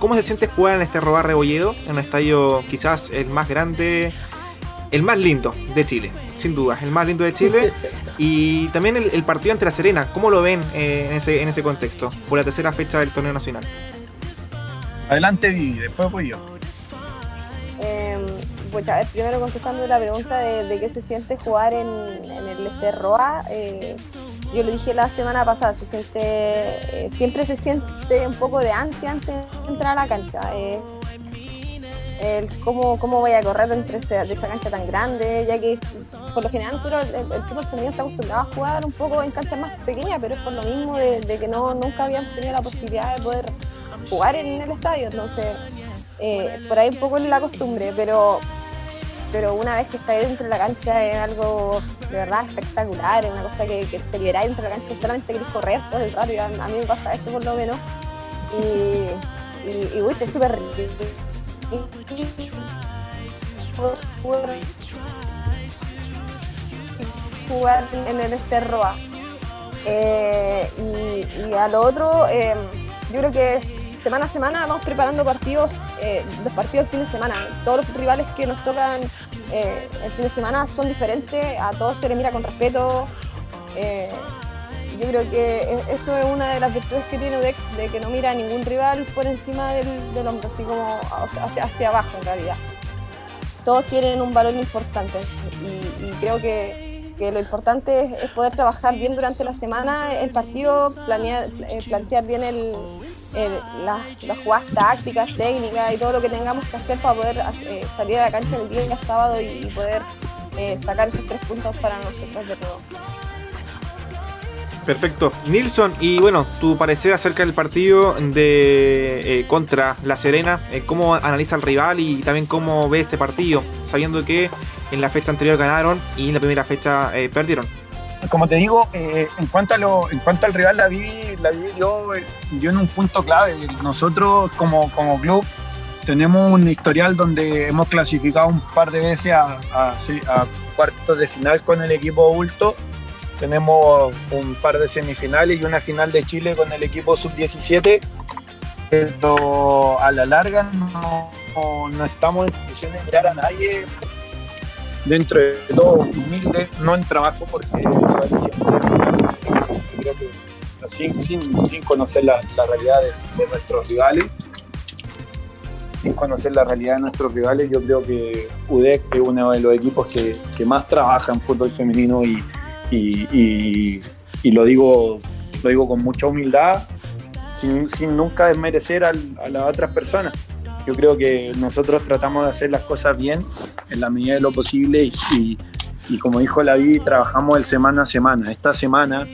[SPEAKER 1] cómo se siente jugar en el Esterroa Rebolledo, en un estadio quizás el más grande, el más lindo de Chile, sin duda, el más lindo de Chile. Y también el, partido ante la Serena, ¿cómo lo ven eh, en, ese, en ese contexto, por la tercera fecha del torneo nacional?
[SPEAKER 5] Adelante, Vivi, después voy yo.
[SPEAKER 6] Pues a ver, primero contestando la pregunta de, qué se siente jugar en, el Esterroa, eh, yo lo dije la semana pasada, se siente, eh, siempre se siente un poco de ansia antes de entrar a la cancha. Eh, cómo, cómo voy a correr esa, de esa cancha tan grande, ya que por lo general nosotros el, el fútbol está acostumbrado a jugar un poco en canchas más pequeñas, pero es por lo mismo de, que nunca habíamos tenido la posibilidad de poder jugar en el estadio, entonces por ahí un poco es la costumbre, pero pero una vez que estáis dentro de la cancha es algo de verdad espectacular, es una cosa que, se libera dentro de la cancha, solamente queréis correr todo el rato, a, mí me pasa eso por lo menos. Y, y, y es súper jugar en el Esterroa. Eh, y, y a lo otro, eh, yo creo que semana a semana vamos preparando partidos, eh, los partidos del fin de semana. Todos los rivales que nos tocan eh, el fin de semana son diferentes, a todos se les mira con respeto. Eh, yo creo que eso es una de las virtudes que tiene UDEC, de que no mira a ningún rival por encima del, hombro, así como hacia, abajo en realidad. Todos tienen un valor importante y, creo que, lo importante es, poder trabajar bien durante la semana el partido, planear, plantear bien el, eh, las, jugadas tácticas, técnicas y todo lo que tengamos que hacer para poder eh, salir a la cancha el día sábado y, poder eh, sacar esos tres puntos para nosotros de nuevo.
[SPEAKER 1] Perfecto. Nilsson, y bueno, tu parecer acerca del partido de contra La Serena, cómo analiza el rival y también cómo ve este partido, sabiendo que en la fecha anterior ganaron y en la primera fecha perdieron
[SPEAKER 5] como te digo, eh, en, cuanto al rival, la vi, la vi yo, yo en un punto clave. Nosotros como, club tenemos un historial donde hemos clasificado un par de veces a, cuartos de final con el equipo adulto. Tenemos un par de semifinales y una final de Chile con el equipo sub-17. Pero a la larga no, no, estamos en posición de mirar a nadie dentro de todo humilde, no en trabajo porque creo que sin, sin, sin conocer la, la realidad de, nuestros rivales sin conocer la realidad de nuestros rivales, yo creo que UDEC es uno de los equipos que, que más trabaja en fútbol femenino y, y, y, lo, digo, lo digo con mucha humildad, sin, sin nunca desmerecer a las otras personas. Yo creo que nosotros tratamos de hacer las cosas bien en la medida de lo posible y, y como dijo la Vi, trabajamos el semana a semana. Esta semana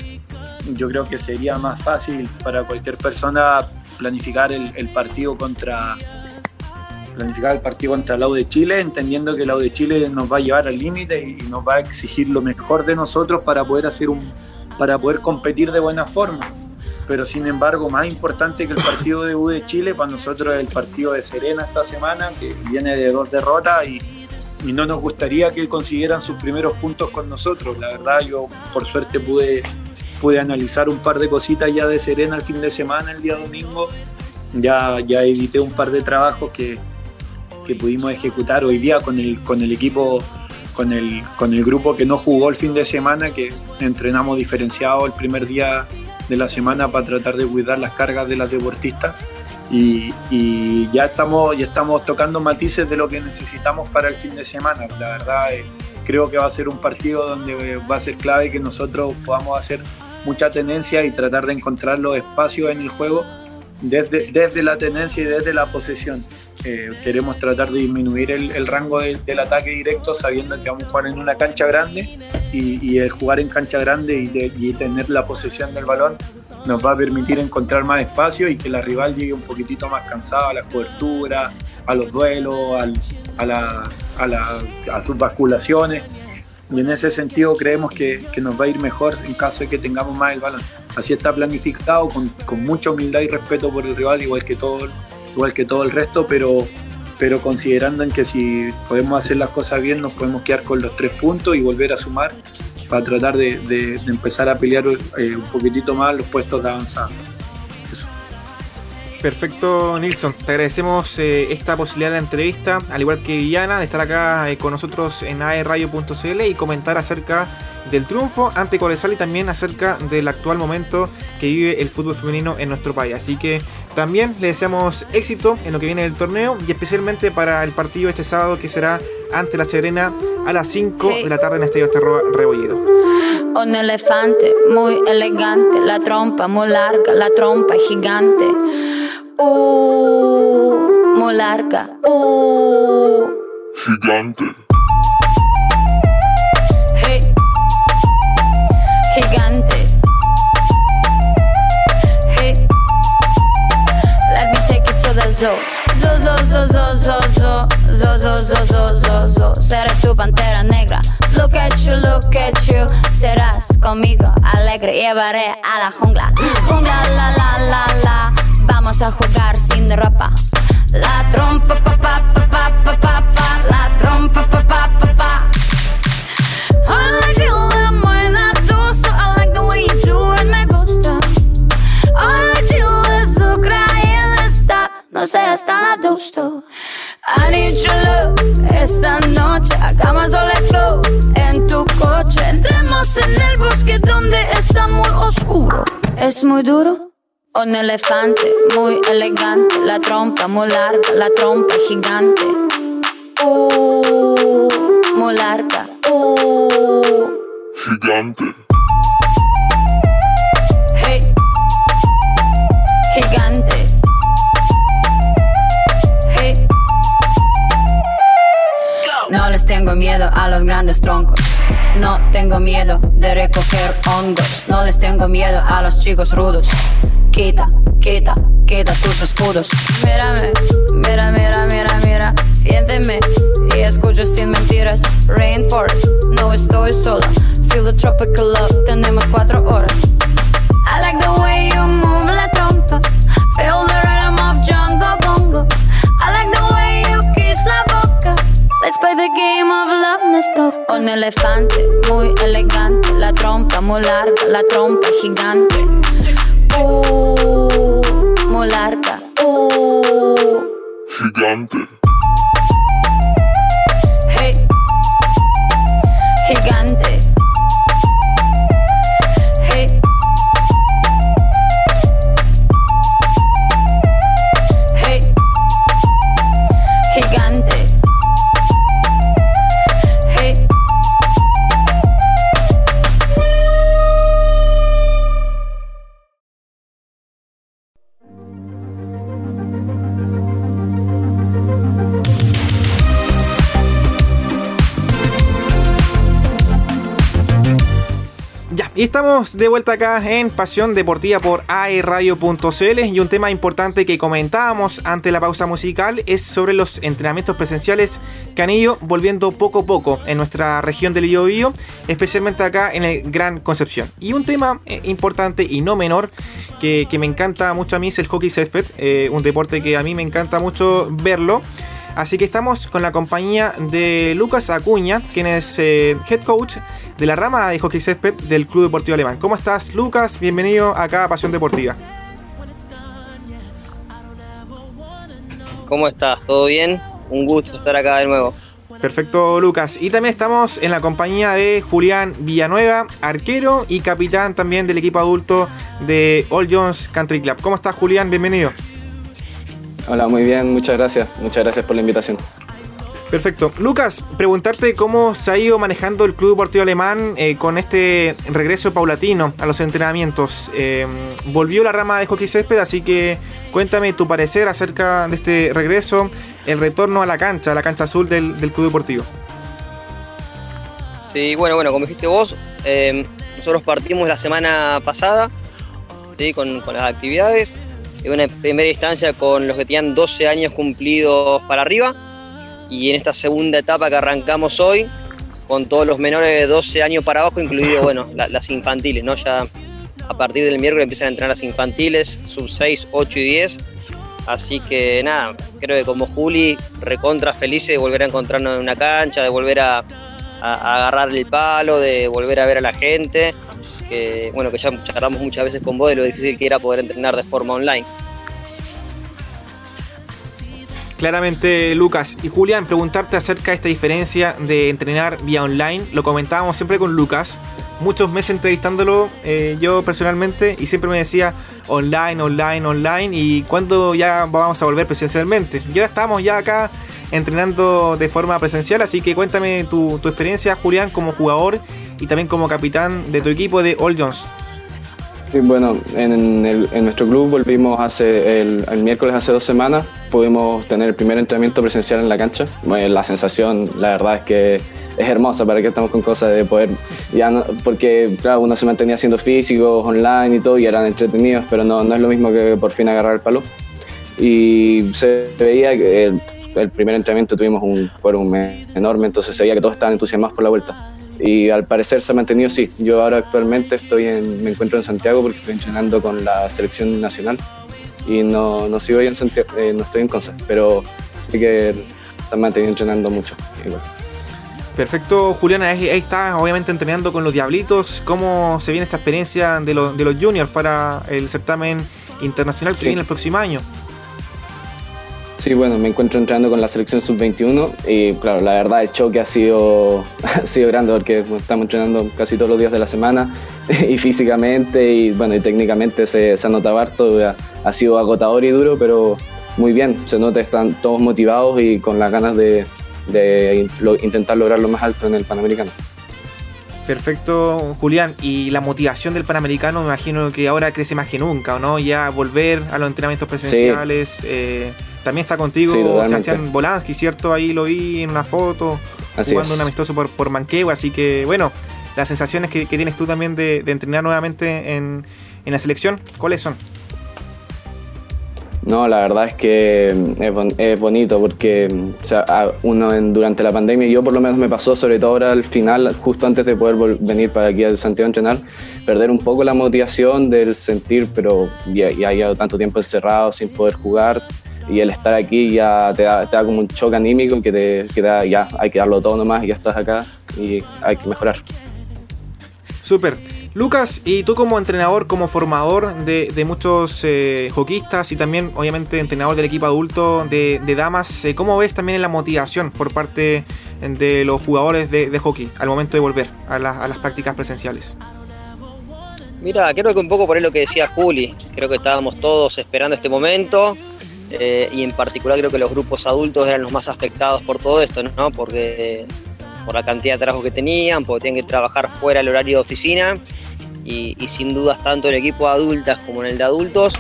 [SPEAKER 5] yo creo que sería más fácil para cualquier persona planificar el, el partido contra planificar el partido contra el lado de Chile, entendiendo que el lado de Chile nos va a llevar al límite y nos va a exigir lo mejor de nosotros para poder hacer un para poder competir de buena forma. Pero sin embargo, más importante que el partido de U de Chile para nosotros es el partido de Serena esta semana, que viene de dos derrotas y, y no nos gustaría que consiguieran sus primeros puntos con nosotros. La verdad, yo por suerte pude, pude analizar un par de cositas ya de Serena el fin de semana, el día domingo. Ya, ya edité un par de trabajos que, que pudimos ejecutar hoy día con el, con el equipo, con el, con el grupo que no jugó el fin de semana, que entrenamos diferenciado el primer día de la semana para tratar de cuidar las cargas de las deportistas. Y, ya, estamos, ya estamos tocando matices de lo que necesitamos para el fin de semana. La verdad, eh, creo que va a ser un partido donde va a ser clave que nosotros podamos hacer mucha tenencia y tratar de encontrar los espacios en el juego desde, desde la tenencia y desde la posesión. Eh, queremos tratar de disminuir el, rango del ataque directo sabiendo que vamos a jugar en una cancha grande y, el jugar en cancha grande y, tener la posesión del balón nos va a permitir encontrar más espacio y que la rival llegue un poquitito más cansada a la cobertura, a los duelos, a, la, a, sus basculaciones. Y en ese sentido creemos que, nos va a ir mejor en caso de que tengamos más el balón. Así está planificado, con, con mucha humildad y respeto por el rival, igual que todo igual que todo el resto, pero, pero considerando en que si podemos hacer las cosas bien nos podemos quedar con los tres puntos y volver a sumar para tratar de, empezar a pelear eh, un poquitito más los puestos de avanzada.
[SPEAKER 1] Perfecto, Nilsson. Te agradecemos eh, esta posibilidad de la entrevista, al igual que Villana, de estar acá eh, con nosotros en aerradio.cl y comentar acerca del triunfo ante Colesal y también acerca del actual momento que vive el fútbol femenino en nuestro país. Así que también le deseamos éxito en lo que viene del torneo y especialmente para el partido este sábado que será ante la Serena a las 5 de la tarde en Estadio Esterroa Rebollido.
[SPEAKER 7] Un elefante muy elegante, la trompa muy larga, la trompa gigante. Uh, muy larga. Uh.
[SPEAKER 8] Gigante.
[SPEAKER 7] zo Zo, zo, zo, zo, zo, zo Zo, zo, zo, zo, zo, zo Seré tu pantera negra Look at you, look at you Serás conmigo alegre Llevaré a la jungla Jungla, la, la, la, la Vamos a jugar sin ropa La trompa, pa, pa, pa, pa, pa, pa La trompa, pa, pa, pa no seas tan adusto. I need your love, esta noche hagamos all let's. En tu coche, entremos en el bosque donde está muy oscuro. Es muy duro un elefante muy elegante, la trompa muy larga, la trompa gigante. Uh, muy larga. Uh.
[SPEAKER 8] Gigante.
[SPEAKER 7] No les tengo miedo a los grandes troncos. No tengo miedo de recoger hongos. No les tengo miedo a los chicos rudos. Quita, quita, quita tus escudos. Mírame, mira, mira, mira, mira. Siénteme y escucho sin mentiras. Rainforest, no estoy sola. Feel the tropical love, tenemos cuatro horas. I like the way you move la trompa. Feel the Un elefante muy elegante, la trompa muy larga, la trompa gigante. Uh, muy larga, uh.
[SPEAKER 8] Gigante.
[SPEAKER 7] Hey, gigante.
[SPEAKER 1] Y estamos de vuelta acá en Pasión Deportiva por aerradio.cl y un tema importante que comentábamos ante la pausa musical es sobre los entrenamientos presenciales ido volviendo poco a poco en nuestra región del Biobío, especialmente acá en el Gran Concepción. Y un tema eh, importante y no menor que, que me encanta mucho a mí es el hockey césped, eh, un deporte que a mí me encanta mucho verlo. Así que estamos con la compañía de Lucas Acuña, quien es eh, head coach de la rama de hockey césped del Club Deportivo Alemán. ¿Cómo estás, Lucas? Bienvenido acá a Pasión Deportiva.
[SPEAKER 9] ¿Cómo estás? ¿Todo bien? Un gusto estar acá de nuevo.
[SPEAKER 1] Perfecto, Lucas. Y también estamos en la compañía de Julián Villanueva, arquero y capitán también del equipo adulto de All Jones Country Club. ¿Cómo estás, Julián? Bienvenido.
[SPEAKER 10] Hola, muy bien, muchas gracias. Muchas gracias por la invitación.
[SPEAKER 1] Perfecto. Lucas, preguntarte cómo se ha ido manejando el Club Deportivo Alemán eh, con este regreso paulatino a los entrenamientos. Eh, volvió la rama de hockey césped, así que cuéntame tu parecer acerca de este regreso, el retorno a la cancha, a la cancha azul del, del Club Deportivo.
[SPEAKER 9] Sí, bueno, bueno, como dijiste vos, eh, nosotros partimos la semana pasada ¿sí? con, con las actividades. En una primera instancia con los que tenían 12 años cumplidos para arriba. Y en esta segunda etapa que arrancamos hoy, con todos los menores de 12 años para abajo, incluido bueno, la- las infantiles, ¿no? Ya a partir del miércoles empiezan a entrenar las infantiles, sub 6, 8 y 10. Así que nada, creo que como Juli, recontra felices de volver a encontrarnos en una cancha, de volver a agarrar el palo, de volver a ver a la gente. Que bueno, que ya charlamos muchas veces con vos de lo difícil que era poder entrenar de forma online.
[SPEAKER 1] Claramente, Lucas. Y Julián, preguntarte acerca de esta diferencia de entrenar vía online. Lo comentábamos siempre con Lucas. Muchos meses entrevistándolo eh, yo personalmente y siempre me decía online, online, online. ¿Y cuándo ya vamos a volver presencialmente? Y ahora estamos ya acá entrenando de forma presencial. Así que cuéntame tu, tu experiencia, Julián, como jugador y también como capitán de tu equipo de All Jones.
[SPEAKER 10] Sí, bueno, en, nuestro club volvimos hace el, miércoles hace dos semanas. Pudimos tener el primer entrenamiento presencial en la cancha. Bueno, la sensación, la verdad es que es hermosa para que estamos con cosas de poder, ya porque claro, uno se mantenía haciendo físicos online y todo y eran entretenidos, pero no, no es lo mismo que por fin agarrar el palo. Y se veía que el primer entrenamiento tuvimos un quórum enorme, entonces se veía que todos estaban entusiasmados por la vuelta. Y al parecer se ha mantenido así. Yo ahora actualmente estoy en, me encuentro en Santiago porque estoy entrenando con la selección nacional y no, no sigo en Santiago, eh, no estoy en Conce, pero sí que están manteniendo entrenando mucho. igual.
[SPEAKER 1] Perfecto, Julián, ahí, ahí está, obviamente entrenando con los Diablitos. ¿Cómo se viene esta experiencia de, los- de los juniors para el certamen internacional que
[SPEAKER 10] Sí.
[SPEAKER 1] viene el próximo año?
[SPEAKER 10] Sí, bueno, me encuentro entrenando con la selección sub-21 y claro, la verdad el choque ha sido, ha sido grande porque estamos entrenando casi todos los días de la semana y físicamente y bueno, y técnicamente se, se ha notado harto, ha, ha sido agotador y duro, pero muy bien, se nota que están todos motivados y con las ganas de, de lo- intentar lograr lo más alto en el Panamericano.
[SPEAKER 1] Perfecto, Julián. Y la motivación del Panamericano me imagino que ahora crece más que nunca, ¿o no? Ya volver a los entrenamientos presenciales. eh, también está contigo
[SPEAKER 10] Sí.
[SPEAKER 1] Sebastián Volansky, ¿cierto? Ahí lo vi en una foto,
[SPEAKER 10] Así
[SPEAKER 1] jugando
[SPEAKER 10] es.
[SPEAKER 1] un amistoso por, por Manquehue. Así que, bueno, las sensaciones que, que tienes tú también de, de entrenar nuevamente en, en la selección, ¿cuáles son?
[SPEAKER 10] No, la verdad es que mm, es, bon- es bonito porque mm, o sea, uno en- durante la pandemia, yo por lo menos me pasó, sobre todo ahora al final, justo antes de poder venir para aquí a Santiago a entrenar, perder un poco la motivación del sentir, pero ya, ya llevo tanto tiempo encerrado sin poder jugar y el estar aquí ya te da, te da como un choque anímico que te, que te da, ya hay que darlo todo nomás, ya estás acá y hay que mejorar.
[SPEAKER 1] Súper. Lucas, y tú como entrenador, como formador de, de muchos eh, hockeyistas y también obviamente entrenador del equipo adulto de, de damas, eh, ¿cómo ves también la motivación por parte de los jugadores de, de hockey al momento de volver a, las- a las prácticas presenciales?
[SPEAKER 9] Mira, creo que un poco por ahí lo que decía Juli, creo que estábamos todos esperando este momento eh, y en particular creo que los grupos adultos eran los más afectados por todo esto, ¿no? Porque por la cantidad de trabajo que tenían, porque tenían que trabajar fuera del horario de oficina y, y sin dudas tanto en el equipo de adultas como en el de adultos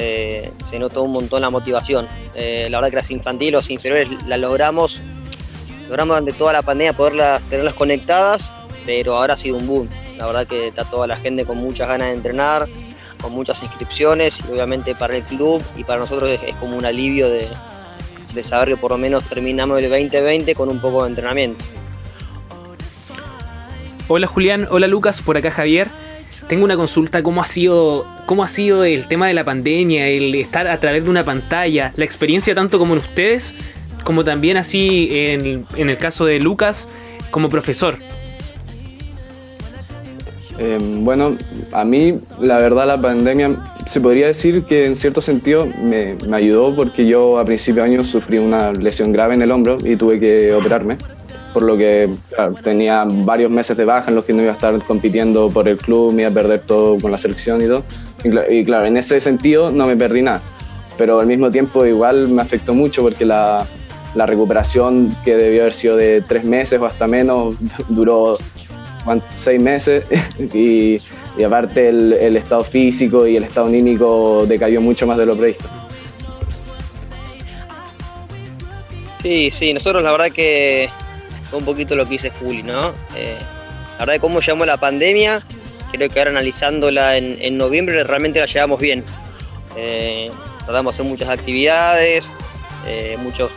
[SPEAKER 9] eh, se notó un montón la motivación. Eh, la verdad que las infantiles, los inferiores las logramos, logramos durante toda la pandemia poderlas tenerlas conectadas, pero ahora ha sido un boom. La verdad que está toda la gente con muchas ganas de entrenar, con muchas inscripciones y obviamente para el club y para nosotros es, como un alivio de, de saber que por lo menos terminamos el 2020 con un poco de entrenamiento.
[SPEAKER 2] Hola Julián, hola Lucas, por acá Javier. Tengo una consulta, ¿cómo ha sido, cómo ha sido el tema de la pandemia, el estar a través de una pantalla, la experiencia tanto como en ustedes, como también así en, en el caso de Lucas como profesor?
[SPEAKER 10] Eh, bueno, a mí la verdad la pandemia se podría decir que en cierto sentido me, me ayudó porque yo a principio de año sufrí una lesión grave en el hombro y tuve que operarme, por lo que claro, tenía varios meses de baja en los que no iba a estar compitiendo por el club, me iba a perder todo con la selección y todo. Y, y claro, en ese sentido no me perdí nada, pero al mismo tiempo igual me afectó mucho porque la, la recuperación que debió haber sido de tres meses o hasta menos duró. Seis meses y, aparte el, estado físico y el estado anímico decayó mucho más de lo previsto.
[SPEAKER 9] Sí, sí, nosotros la verdad que fue un poquito lo que dice Juli, ¿no? Eh, la verdad que cómo a la pandemia, creo que ahora analizándola en, en noviembre realmente la llevamos bien. Eh, tratamos de hacer muchas actividades, eh, muchas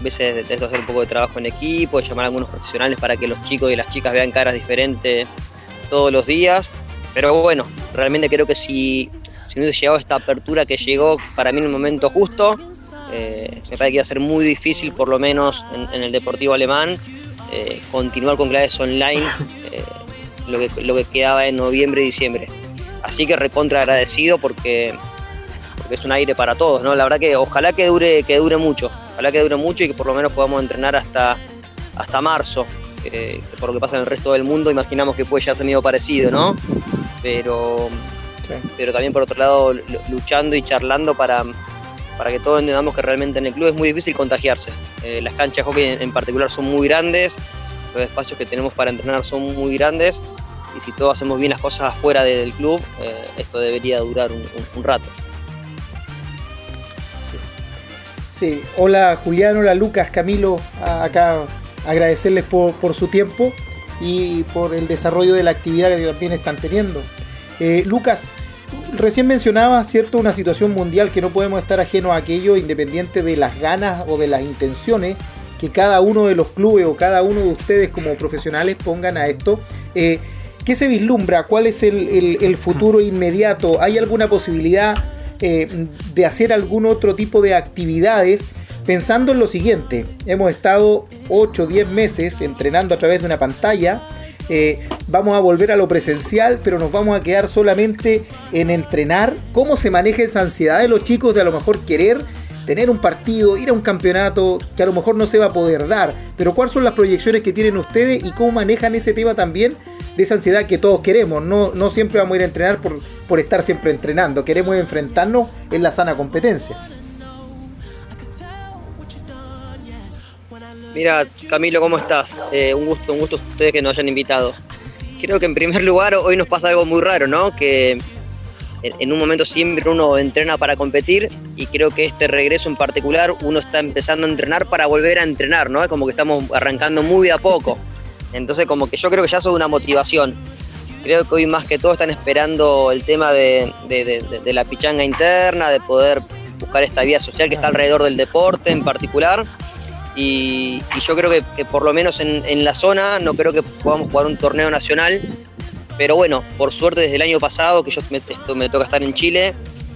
[SPEAKER 9] veces esto hacer un poco de trabajo en equipo, llamar a algunos profesionales para que los chicos y las chicas vean caras diferentes todos los días. Pero bueno, realmente creo que si, si no hubiese llegado esta apertura que llegó para mí en el momento justo, eh, me parece que iba a ser muy difícil, por lo menos en, en el Deportivo Alemán, eh, continuar con clases online eh, lo, que, lo que quedaba en noviembre y diciembre. Así que recontra agradecido porque, porque es un aire para todos, ¿no? La verdad que ojalá que dure, que dure mucho, ojalá que dure mucho y que por lo menos podamos entrenar hasta, hasta marzo, que por lo que pasa en el resto del mundo imaginamos que puede ya ser medio parecido, ¿no? Pero, pero también por otro lado lu- luchando y charlando para, para que todos entendamos que realmente en el club es muy difícil contagiarse. Eh, las canchas de hockey en, particular son muy grandes, los espacios que tenemos para entrenar son muy grandes y si todos hacemos bien las cosas afuera de- del club, eh, esto debería durar un, un- un rato.
[SPEAKER 4] Sí, hola Julián, hola Lucas, Camilo, acá agradecerles por, por su tiempo y por el desarrollo de la actividad que también están teniendo. Eh, Lucas, recién mencionaba, ¿cierto?, una situación mundial que no podemos estar ajenos a aquello, independiente de las ganas o de las intenciones que cada uno de los clubes o cada uno de ustedes como profesionales pongan a esto. Eh, ¿Qué se vislumbra? ¿Cuál es el, el- el futuro inmediato? ¿Hay alguna posibilidad eh, de hacer algún otro tipo de actividades? Pensando en lo siguiente, hemos estado 8 o 10 meses entrenando a través de una pantalla, eh, vamos a volver a lo presencial, pero nos vamos a quedar solamente en entrenar. ¿Cómo se maneja esa ansiedad de los chicos de a lo mejor querer tener un partido, ir a un campeonato que a lo mejor no se va a poder dar? Pero ¿cuáles son las proyecciones que tienen ustedes y cómo manejan ese tema también de esa ansiedad que todos queremos? No, no siempre vamos a ir a entrenar por, por estar siempre entrenando, queremos enfrentarnos en la sana competencia.
[SPEAKER 9] Mira, Camilo, ¿cómo estás? Eh, un gusto, un gusto ustedes que nos hayan invitado. Creo que en primer lugar hoy nos pasa algo muy raro, ¿no? Que en, un momento siempre uno entrena para competir y creo que este regreso en particular uno está empezando a entrenar para volver a entrenar, ¿no? Es como que estamos arrancando muy a poco. Entonces como que yo creo que ya eso es una motivación. Creo que hoy más que todo están esperando el tema de, de- de- de- de la pichanga interna, de poder buscar esta vía social que está alrededor del deporte en particular. Y, y yo creo que, que por lo menos en, en la zona no creo que podamos jugar un torneo nacional. Pero bueno, por suerte desde el año pasado, que yo me, esto me toca estar en Chile,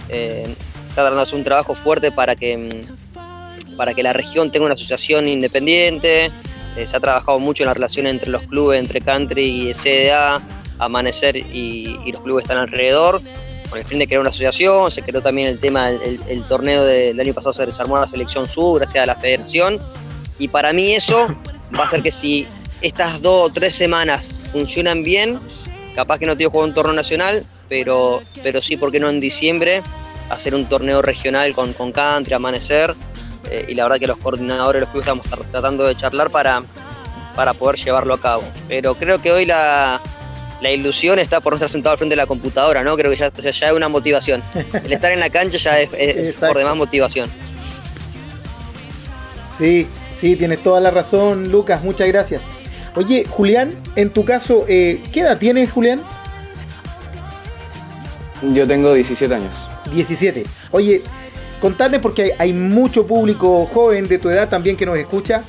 [SPEAKER 9] eh, está tratando de hacer un trabajo fuerte para que, mm, para que la región tenga una asociación independiente. Eh, se ha trabajado mucho en la relación entre los clubes, entre Country y CDA, Amanecer y, los clubes están alrededor, con el fin de crear una asociación. Se creó también el tema, el, el torneo del año pasado se desarmó la selección sur gracias a la federación. Y para mí eso va a hacer que si estas dos o tres semanas funcionan bien, capaz que no te jugar un torneo nacional, pero, pero sí, ¿por qué no en diciembre? Hacer un torneo regional con, con country, amanecer. Eh, y la verdad que los coordinadores de los clubes estamos tratando de charlar para, para poder llevarlo a cabo. Pero creo que hoy la, la ilusión está por no estar sentado al frente de la computadora, ¿no? Creo que ya, ya, ya es una motivación. El estar en la cancha ya es, por demás motivación.
[SPEAKER 4] Sí, sí, tienes toda la razón, Lucas, muchas gracias. Oye, Julián, en tu caso, eh, ¿qué edad tienes, Julián?
[SPEAKER 10] Yo tengo 17 años.
[SPEAKER 4] 17. Oye, contarles porque hay, mucho público joven de tu edad también que nos escucha.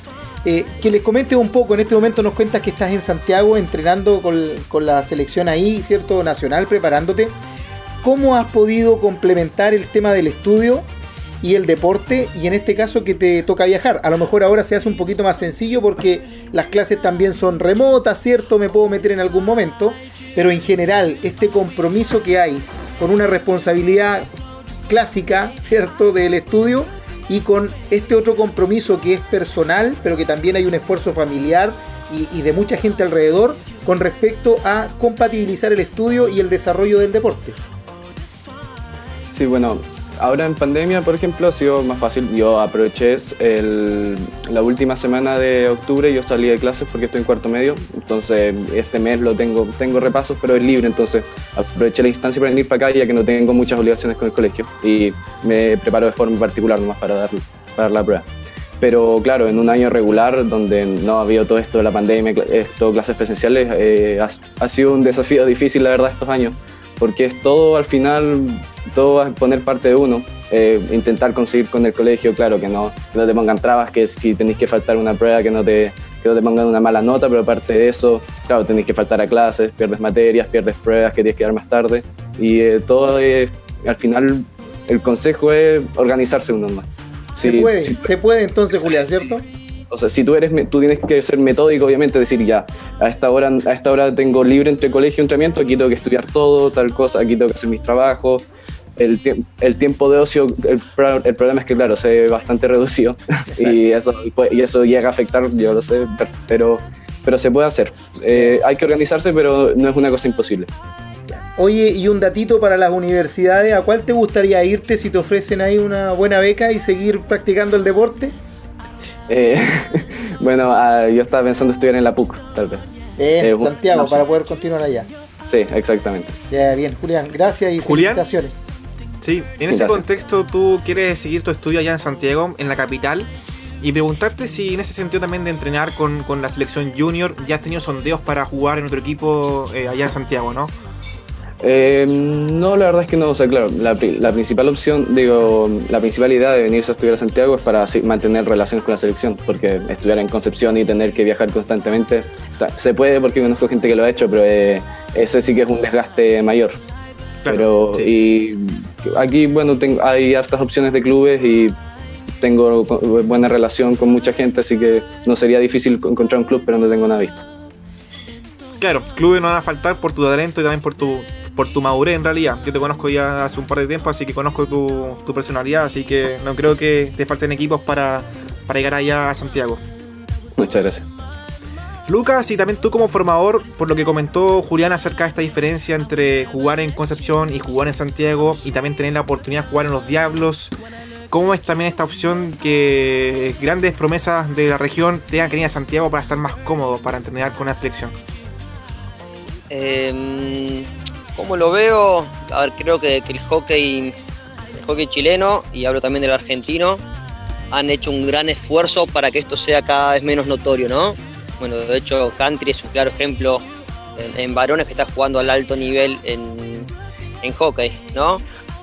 [SPEAKER 4] eh, que les comente un poco, en este momento nos cuentas que estás en Santiago entrenando con, con la selección ahí, ¿cierto? Nacional, preparándote. ¿Cómo has podido complementar el tema del estudio y el deporte y en este caso que te toca viajar? A lo mejor ahora se hace un poquito más sencillo porque las clases también son remotas, ¿cierto? Me puedo meter en algún momento, pero en general este compromiso que hay con una responsabilidad clásica, ¿cierto? Del estudio y con este otro compromiso que es personal, pero que también hay un esfuerzo familiar y, de mucha gente alrededor con respecto a compatibilizar el estudio y el desarrollo del deporte.
[SPEAKER 10] Sí, bueno, ahora en pandemia, por ejemplo, ha sido más fácil. Yo aproveché el- la última semana de octubre, yo salí de clases porque estoy en cuarto medio, entonces este mes lo tengo, tengo repasos, pero es libre, entonces aproveché la instancia para venir para acá ya que no tengo muchas obligaciones con el colegio y me preparo de forma particular nomás para dar, para dar la prueba. Pero claro, en un año regular donde no ha habido todo esto de la pandemia, esto, clases presenciales, eh, ha, ha sido un desafío difícil la verdad estos años, porque es todo al final, todo va a poner parte de uno. Eh, intentar conseguir con el colegio, claro, que no, que no te pongan trabas, que si tenéis que faltar una prueba, que no, te, que no te pongan una mala nota, pero aparte de eso, claro, tenéis que faltar a clases, pierdes materias, pierdes pruebas que tienes que dar más tarde. Y eh, todo al final, el consejo es organizarse uno más.
[SPEAKER 4] Se puede,
[SPEAKER 10] sí,
[SPEAKER 4] se puede entonces, Julián, ¿cierto?
[SPEAKER 10] Sea, si tú eres, tú tienes que ser metódico, obviamente, decir ya, a esta hora, a esta hora tengo libre entre colegio y entrenamiento, aquí tengo que estudiar todo, tal cosa, aquí tengo que hacer mis trabajos. El, el tiempo de ocio, el, pro- el problema es que, claro, se ve bastante reducido y eso, y eso llega a afectar, yo lo sé, per- pero, pero se puede hacer. Eh, hay que organizarse, pero no es una cosa imposible.
[SPEAKER 4] Oye, y un datito para las universidades, ¿a cuál te gustaría irte si te ofrecen ahí una buena beca y seguir practicando el deporte?
[SPEAKER 10] Eh, bueno, ah, yo estaba pensando estudiar en la PUC, tal vez.
[SPEAKER 4] En
[SPEAKER 10] Eh,
[SPEAKER 4] Santiago, para poder continuar allá.
[SPEAKER 10] Sí, exactamente.
[SPEAKER 4] Ya, bien, Julián, gracias y
[SPEAKER 1] Julián.
[SPEAKER 4] felicitaciones.
[SPEAKER 1] Sí, en ese
[SPEAKER 10] Gracias.
[SPEAKER 1] contexto tú quieres seguir tu estudio allá en Santiago, en la capital, y preguntarte si en ese sentido también de entrenar con, con la selección junior ya has tenido sondeos para jugar en otro equipo eh, allá en Santiago, ¿no?
[SPEAKER 10] Eh, no, la verdad es que no. O sea, claro, la, la principal opción, digo, la principal idea de venirse a estudiar a Santiago es para así mantener relaciones con la selección, porque estudiar en Concepción y tener que viajar constantemente, o sea, se puede porque conozco gente que lo ha hecho, pero eh, ese sí que es un desgaste mayor.
[SPEAKER 1] Claro,
[SPEAKER 10] pero y aquí, bueno, tengo, hay hartas opciones de clubes y tengo buena relación con mucha gente, así que no sería difícil encontrar un club, pero no tengo nada visto.
[SPEAKER 1] Claro, clubes no van a faltar por tu talento y también por tu, por tu madurez en realidad. Yo te conozco ya hace un par de tiempo, así que conozco tu, tu personalidad, así que no creo que te falten equipos para, para llegar allá a Santiago.
[SPEAKER 10] Muchas gracias.
[SPEAKER 1] Lucas, y también tú como formador, por lo que comentó Julián acerca de esta diferencia entre jugar en Concepción y jugar en Santiago, y también tener la oportunidad de jugar en los Diablos, ¿cómo es también esta opción que grandes promesas de la región tengan que venir a Santiago para estar más cómodos para entrenar con la selección?
[SPEAKER 9] Eh, ¿Cómo lo veo? A ver, creo que, el hockey hockey chileno, y hablo también del argentino, han hecho un gran esfuerzo para que esto sea cada vez menos notorio, ¿no? Bueno, de hecho, Country es un claro ejemplo en, varones que está jugando al alto nivel en, hockey, ¿no?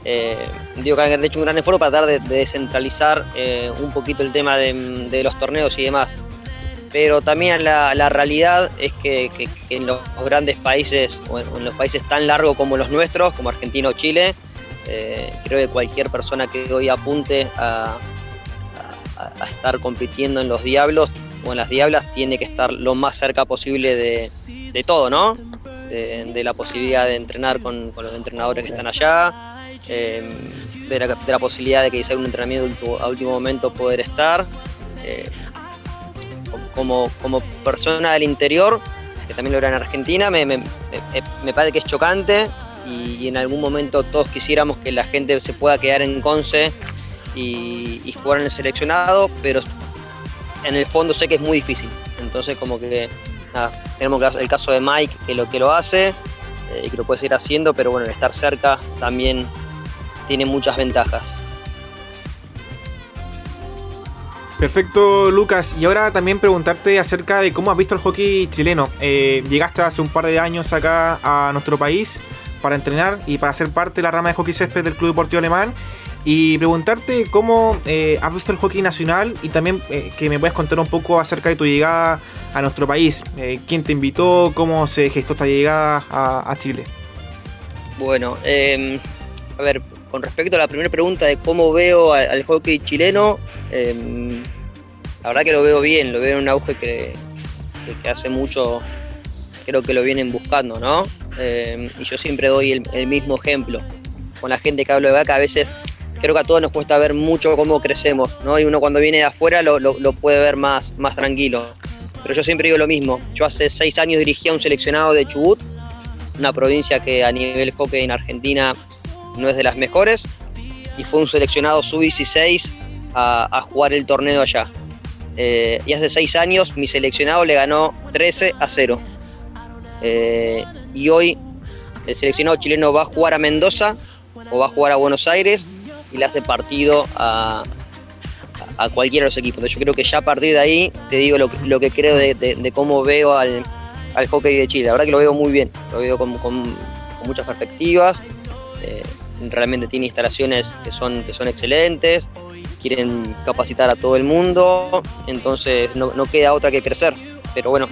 [SPEAKER 9] Eh, digo que han hecho un gran esfuerzo para tratar de, de descentralizar eh, un poquito el tema de los torneos y demás pero también la, la realidad es que, que- en los grandes países, o en, los países tan largos como los nuestros, como Argentina o Chile, Eh, creo que cualquier persona que hoy apunte a, a- estar compitiendo en los Diablos o en las Diablas tiene que estar lo más cerca posible de, de todo, ¿no? De, la posibilidad de entrenar con, con los entrenadores que están allá, eh, de, la, de la posibilidad de que sea un entrenamiento a último momento poder estar. eh, como, como persona del interior, que también lo era en Argentina, me, me- parece que es chocante y, en algún momento todos quisiéramos que la gente se pueda quedar en Conce y, jugar en el seleccionado, pero en el fondo sé que es muy difícil. Entonces como que tenemos el caso de Mike que lo que lo hace eh, y que lo puede seguir haciendo, pero bueno, el estar cerca también tiene muchas ventajas.
[SPEAKER 1] Perfecto, Lucas. Y ahora también preguntarte acerca de cómo has visto el hockey chileno. Eh, llegaste hace un par de años acá a nuestro país para entrenar y para ser parte de la rama de hockey césped del Club Deportivo Alemán. Y preguntarte cómo eh, has visto el hockey nacional y también eh, que me puedas contar un poco acerca de tu llegada a nuestro país. ¿Quién te invitó? ¿Cómo se gestó esta llegada a, a Chile?
[SPEAKER 9] Bueno, eh, a ver, con respecto a la primera pregunta de cómo veo al, hockey chileno, eh, la verdad que lo veo bien, lo veo en un auge que, hace mucho creo que lo vienen buscando, ¿no? Eh, y yo siempre doy el, mismo ejemplo con la gente que hablo de acá, a veces creo que a todos nos cuesta ver mucho cómo crecemos, ¿no? Y uno cuando viene de afuera lo, lo- lo puede ver más, más tranquilo. Pero yo siempre digo lo mismo, yo hace seis años dirigía un seleccionado de Chubut, una provincia que a nivel hockey en Argentina no es de las mejores, y fue un seleccionado sub-16 a, a jugar el torneo allá. Eh, y hace seis años mi seleccionado le ganó 13 a 0. Eh, y hoy el seleccionado chileno va a jugar a Mendoza o va a jugar a Buenos Aires y le hace partido a, a cualquiera de los equipos. Yo creo que ya a partir de ahí te digo lo, que- lo que creo de, cómo veo al, al hockey de Chile. La verdad que lo veo muy bien, lo veo con, con- con muchas perspectivas. Eh, realmente tiene instalaciones que son, que son excelentes, quieren capacitar a todo el mundo, entonces no, no queda otra que crecer. Pero bueno,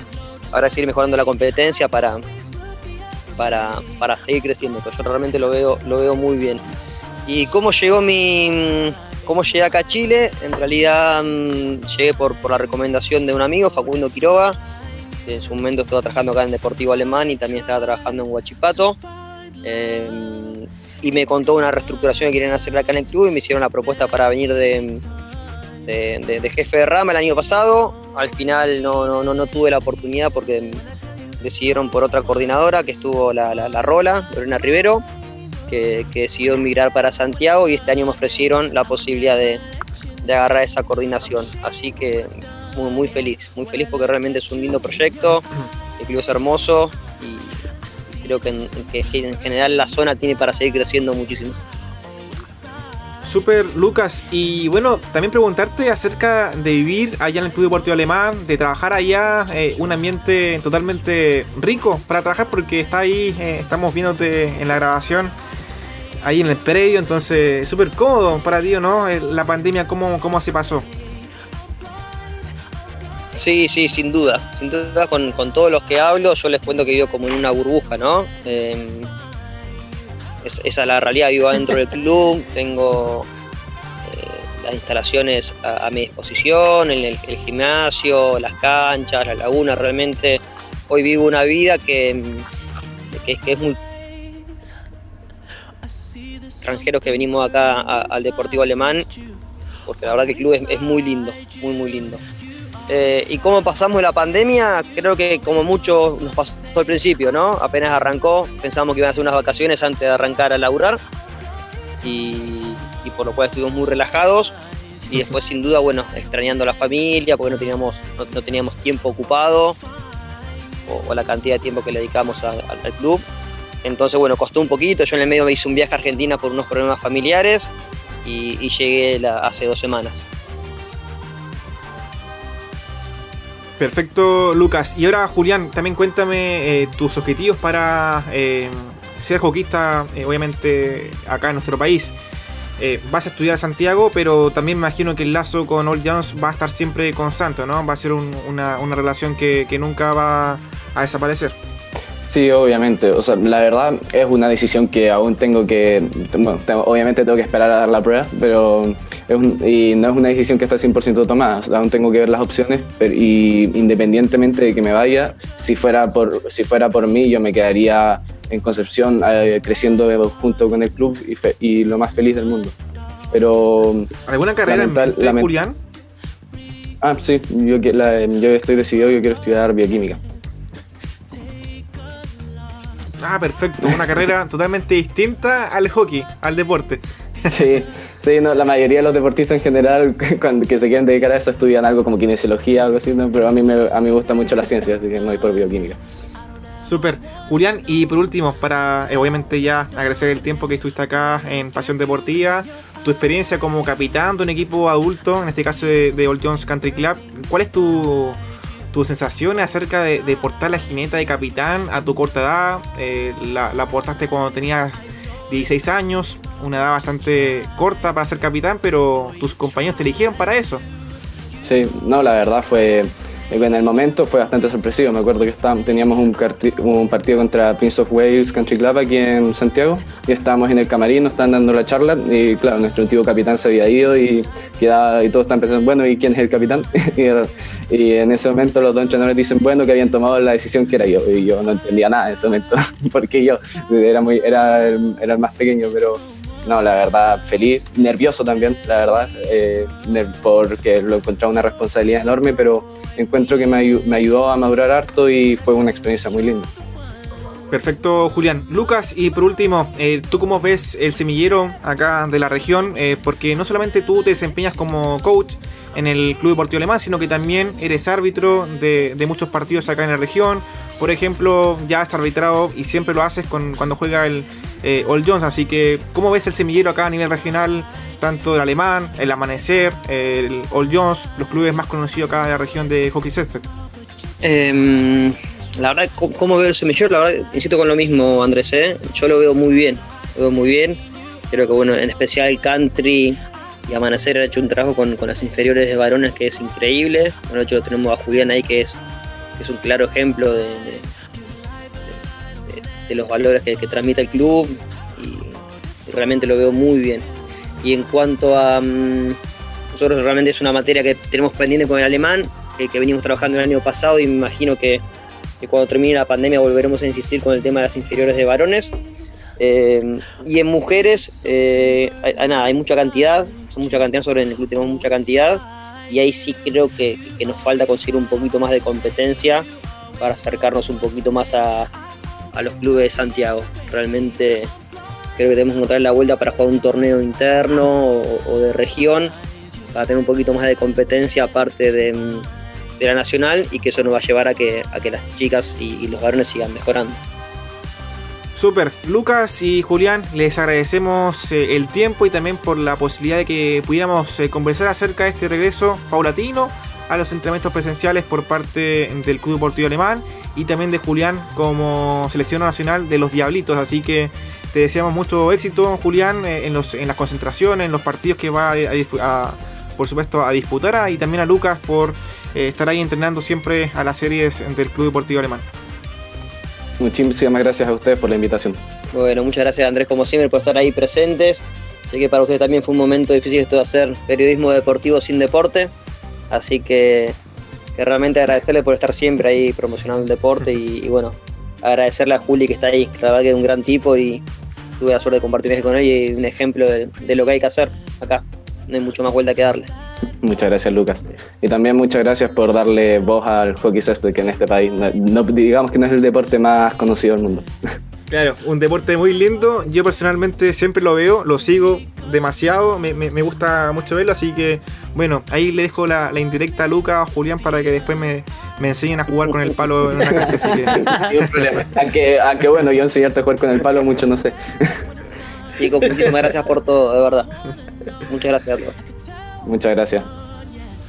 [SPEAKER 9] ahora seguir mejorando la competencia para, para, para seguir creciendo. Pero yo realmente lo veo, lo veo muy bien. ¿Y cómo llegó mi. cómo llegué acá a Chile? En realidad mm, llegué por, por la recomendación de un amigo, Facundo Quiroga, que en su momento estaba trabajando acá en Deportivo Alemán y también estaba trabajando en Huachipato. Eh, y me contó una reestructuración que querían hacer acá en el club y me hicieron la propuesta para venir de, de, jefe de rama el año pasado. Al final no, no, no, no tuve la oportunidad porque decidieron por otra coordinadora que estuvo la, la, la Rola, Lorena Rivero, que, que decidió emigrar para Santiago y este año me ofrecieron la posibilidad de, de agarrar esa coordinación. Así que muy, muy feliz, muy feliz porque realmente es un lindo proyecto, el club es hermoso y creo que en, en general la zona tiene para seguir creciendo muchísimo.
[SPEAKER 1] Super Lucas, y bueno, también preguntarte acerca de vivir allá en el Club Deportivo Alemán, de trabajar allá, eh, un ambiente totalmente rico para trabajar porque está ahí, eh, estamos viéndote en la grabación, ahí en el predio, entonces súper cómodo para ti, ¿o ¿no? Eh, La pandemia, ¿cómo, cómo se pasó?
[SPEAKER 9] Sí, sí, sin duda. Sin duda, con, con todos los que hablo, yo les cuento que vivo como en una burbuja, ¿no? Eh, es- esa es la realidad, vivo adentro del club, tengo eh, las instalaciones a, mi disposición, el, el- gimnasio, las canchas, la laguna, realmente hoy vivo una vida que, que, que es muy extranjeros que venimos acá al Deportivo Alemán, porque la verdad que el club es muy lindo, muy muy lindo. Eh, ¿Y cómo pasamos la pandemia? Creo que como mucho nos pasó al principio, ¿no? Apenas arrancó, pensamos que iban a ser unas vacaciones antes de arrancar a laburar y, y por lo cual estuvimos muy relajados y después sin duda, bueno, extrañando a la familia porque no teníamos, no, no teníamos tiempo ocupado o, o la cantidad de tiempo que le dedicamos a- al- al club. Entonces, bueno, costó un poquito. Yo en el medio me hice un viaje a Argentina por unos problemas familiares y, y llegué la- hace dos semanas.
[SPEAKER 1] Perfecto, Lucas. Y ahora, Julián, también cuéntame eh, tus objetivos para eh, ser hockeyista, eh, obviamente, acá en nuestro país. Vas a estudiar a Santiago, pero también me imagino que el lazo con Old Jones va a estar siempre constante, ¿no? Va a ser un- una, relación que, nunca va a desaparecer.
[SPEAKER 10] Sí, obviamente. O sea, la verdad es una decisión que aún tengo que, obviamente tengo que esperar a dar la prueba, pero es un- y no es una decisión que está 100% tomada. Aún tengo que ver las opciones, pero, y independientemente de que me vaya, si fuera por, si fuera por mí, yo me quedaría en Concepción eh, creciendo junto con el club y, fe- y lo más feliz del mundo. Pero
[SPEAKER 1] ¿Alguna carrera en mente, Julián?
[SPEAKER 10] Ah, sí, yo, la- yo estoy decidido, yo quiero estudiar bioquímica.
[SPEAKER 1] Ah, perfecto. Una carrera totalmente distinta al hockey, al deporte.
[SPEAKER 10] Sí, sí no, la mayoría de los deportistas en general, cuando que se quieren dedicar a eso, estudian algo como kinesiología o algo así, ¿no? pero a mí, me, a mí gusta mucho la ciencia, así que me voy por bioquímica.
[SPEAKER 1] Súper. Julián, y por último, para eh, obviamente ya agradecer el tiempo que estuviste acá en Pasión Deportiva, tu experiencia como capitán de un equipo adulto, en este caso de, de Old Jones Country Club, ¿cuál es tu, tus sensaciones acerca de, de portar la jineta de capitán a tu corta edad? Eh, la, la portaste cuando tenías 16 años, una edad bastante corta para ser capitán, pero tus compañeros te eligieron para eso.
[SPEAKER 10] Sí, no, la verdad fue, en el momento fue bastante sorpresivo. Me acuerdo que estábamos, teníamos un, un partido contra Prince of Wales Country Club aquí en Santiago y estábamos en el camarín, nos estaban dando la charla y claro, nuestro antiguo capitán se había ido y, quedaba, y todos pensando, bueno, ¿y quién es el capitán? y, y en ese momento los dos entrenadores dicen, bueno, que habían tomado la decisión que era yo y yo no entendía nada en ese momento porque yo era, muy, era, era el más pequeño, pero no, la verdad, feliz, nervioso también, la verdad, eh, porque lo encontraba una responsabilidad enorme, pero encuentro que me ayudó a madurar harto y fue una experiencia muy linda.
[SPEAKER 1] Perfecto, Julián. Lucas, y por último, eh, ¿tú cómo ves el semillero acá de la región? Eh, porque no solamente tú te desempeñas como coach en el Club Deportivo Alemán, sino que también eres árbitro de, muchos partidos acá en la región. Por ejemplo, ya has arbitrado y siempre lo haces con, cuando juega el eh, All Jones. Así que, ¿cómo ves el semillero acá a nivel regional? Tanto el Alemán, el Amanecer, el All Jones, los clubes más conocidos acá de la región de hockey césped.
[SPEAKER 9] Em, la verdad, ¿cómo- ¿cómo veo el semillero? La verdad, insisto con lo mismo, Andrés, ¿eh? Yo lo veo muy bien, lo veo muy bien. Creo que, bueno, en especial Country y Amanecer ha hecho un trabajo con, con las inferiores de varones que es increíble. Bueno, de hecho, tenemos a Julián ahí que es, que es un claro ejemplo de, de- los valores que, que transmite el club y, y realmente lo veo muy bien. Y en cuanto a... mm, nosotros realmente es una materia que tenemos pendiente con el alemán, que, que venimos trabajando el año pasado y me imagino que, que cuando termine la pandemia volveremos a insistir con el tema de las inferiores de varones. Eh, y en mujeres, eh, hay, nada, hay mucha cantidad, son mucha cantidad, sobre en el club tenemos mucha cantidad, y ahí sí creo que, que nos falta conseguir un poquito más de competencia para acercarnos un poquito más a, a los clubes de Santiago. Realmente creo que debemos encontrar la vuelta para jugar un torneo interno o, de región, para tener un poquito más de competencia aparte de, de la nacional y que eso nos va a llevar a que, a que las chicas y, los varones sigan mejorando.
[SPEAKER 1] Super, Lucas y Julián, les agradecemos eh, el tiempo y también por la posibilidad de que pudiéramos eh, conversar acerca de este regreso paulatino a los entrenamientos presenciales por parte del Club Deportivo Alemán y también de Julián como selección nacional de los Diablitos. Así que te deseamos mucho éxito, Julián, eh, en, los, en las concentraciones, en los partidos que va por supuesto, a disputar ah, y también a Lucas por eh, estar ahí entrenando siempre a las series del Club Deportivo Alemán.
[SPEAKER 10] Muchísimas gracias a ustedes por la invitación.
[SPEAKER 9] Bueno, muchas gracias Andrés como siempre por estar ahí presentes. Sé que para ustedes también fue un momento difícil esto de hacer periodismo deportivo sin deporte, así que, que realmente agradecerle por estar siempre ahí promocionando el deporte y, y bueno, agradecerle a Juli que está ahí, que la verdad que es un gran tipo y tuve la suerte de compartir con él y un ejemplo de, de lo que hay que hacer acá. No hay mucho más vuelta que darle.
[SPEAKER 10] Muchas gracias, Lucas. Y también muchas gracias por darle voz al hockey césped, que en este país, no, no- digamos que no es el deporte más conocido del mundo.
[SPEAKER 1] Claro, un deporte muy lindo. Yo personalmente siempre lo veo, lo sigo demasiado. Me, me- me gusta mucho verlo, así que bueno, ahí le dejo la, la indirecta a Luca o Julián para que después me, me enseñen a jugar con el palo en una cancha. Así que
[SPEAKER 10] Ni un problema. Aunque, aunque bueno, yo enseñarte a jugar con el palo mucho no sé.
[SPEAKER 9] Chicos, muchísimas gracias por todo, de verdad. Muchas gracias a todos.
[SPEAKER 10] Muchas gracias.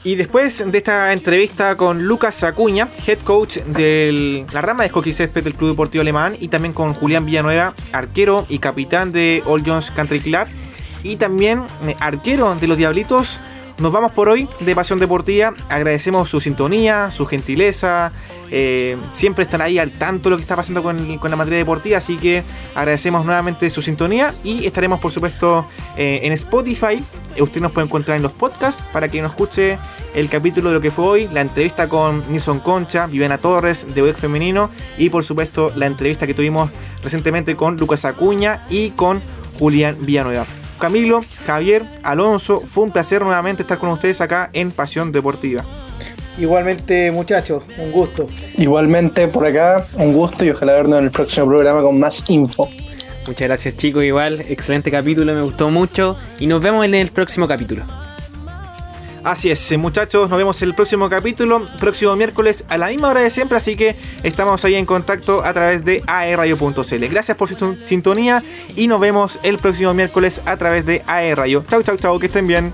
[SPEAKER 1] Y después de esta entrevista con Lucas Acuña, head coach de la rama de hockey césped del Club Deportivo Alemán, y también con Julián Villanueva, arquero y capitán de All Jones Country Club, y también eh, arquero de los Diablitos,
[SPEAKER 11] nos vamos por hoy de Pasión Deportiva. Agradecemos su sintonía, su gentileza. Eh, siempre están ahí al tanto de lo que está pasando con, con la materia deportiva. Así que agradecemos nuevamente su sintonía. Y estaremos, por supuesto, eh, en Spotify. Eh, Usted nos puede encontrar en los podcasts para que nos escuche el capítulo de lo que fue hoy, la entrevista con Nilson Concha, Viviana Torres de UDEC Femenino y por supuesto la entrevista que tuvimos recientemente con Lucas Acuña y con Julián Villanueva. Camilo, Javier, Alonso, fue un placer nuevamente estar con ustedes acá en Pasión Deportiva.
[SPEAKER 4] Igualmente, muchachos, un gusto.
[SPEAKER 12] Igualmente por acá, un gusto y ojalá vernos en el próximo programa con más info.
[SPEAKER 2] Muchas gracias chicos, igual, excelente capítulo, me gustó mucho y nos vemos en el próximo capítulo.
[SPEAKER 11] Así es, eh, muchachos, nos vemos el próximo capítulo, próximo miércoles a la misma hora de siempre, así que estamos ahí en contacto a través de aerradio.cl. Gracias por su sintonía y nos vemos el próximo miércoles a través de aerradio. Chau, chau, chau, que estén bien.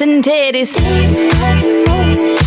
[SPEAKER 13] and titties.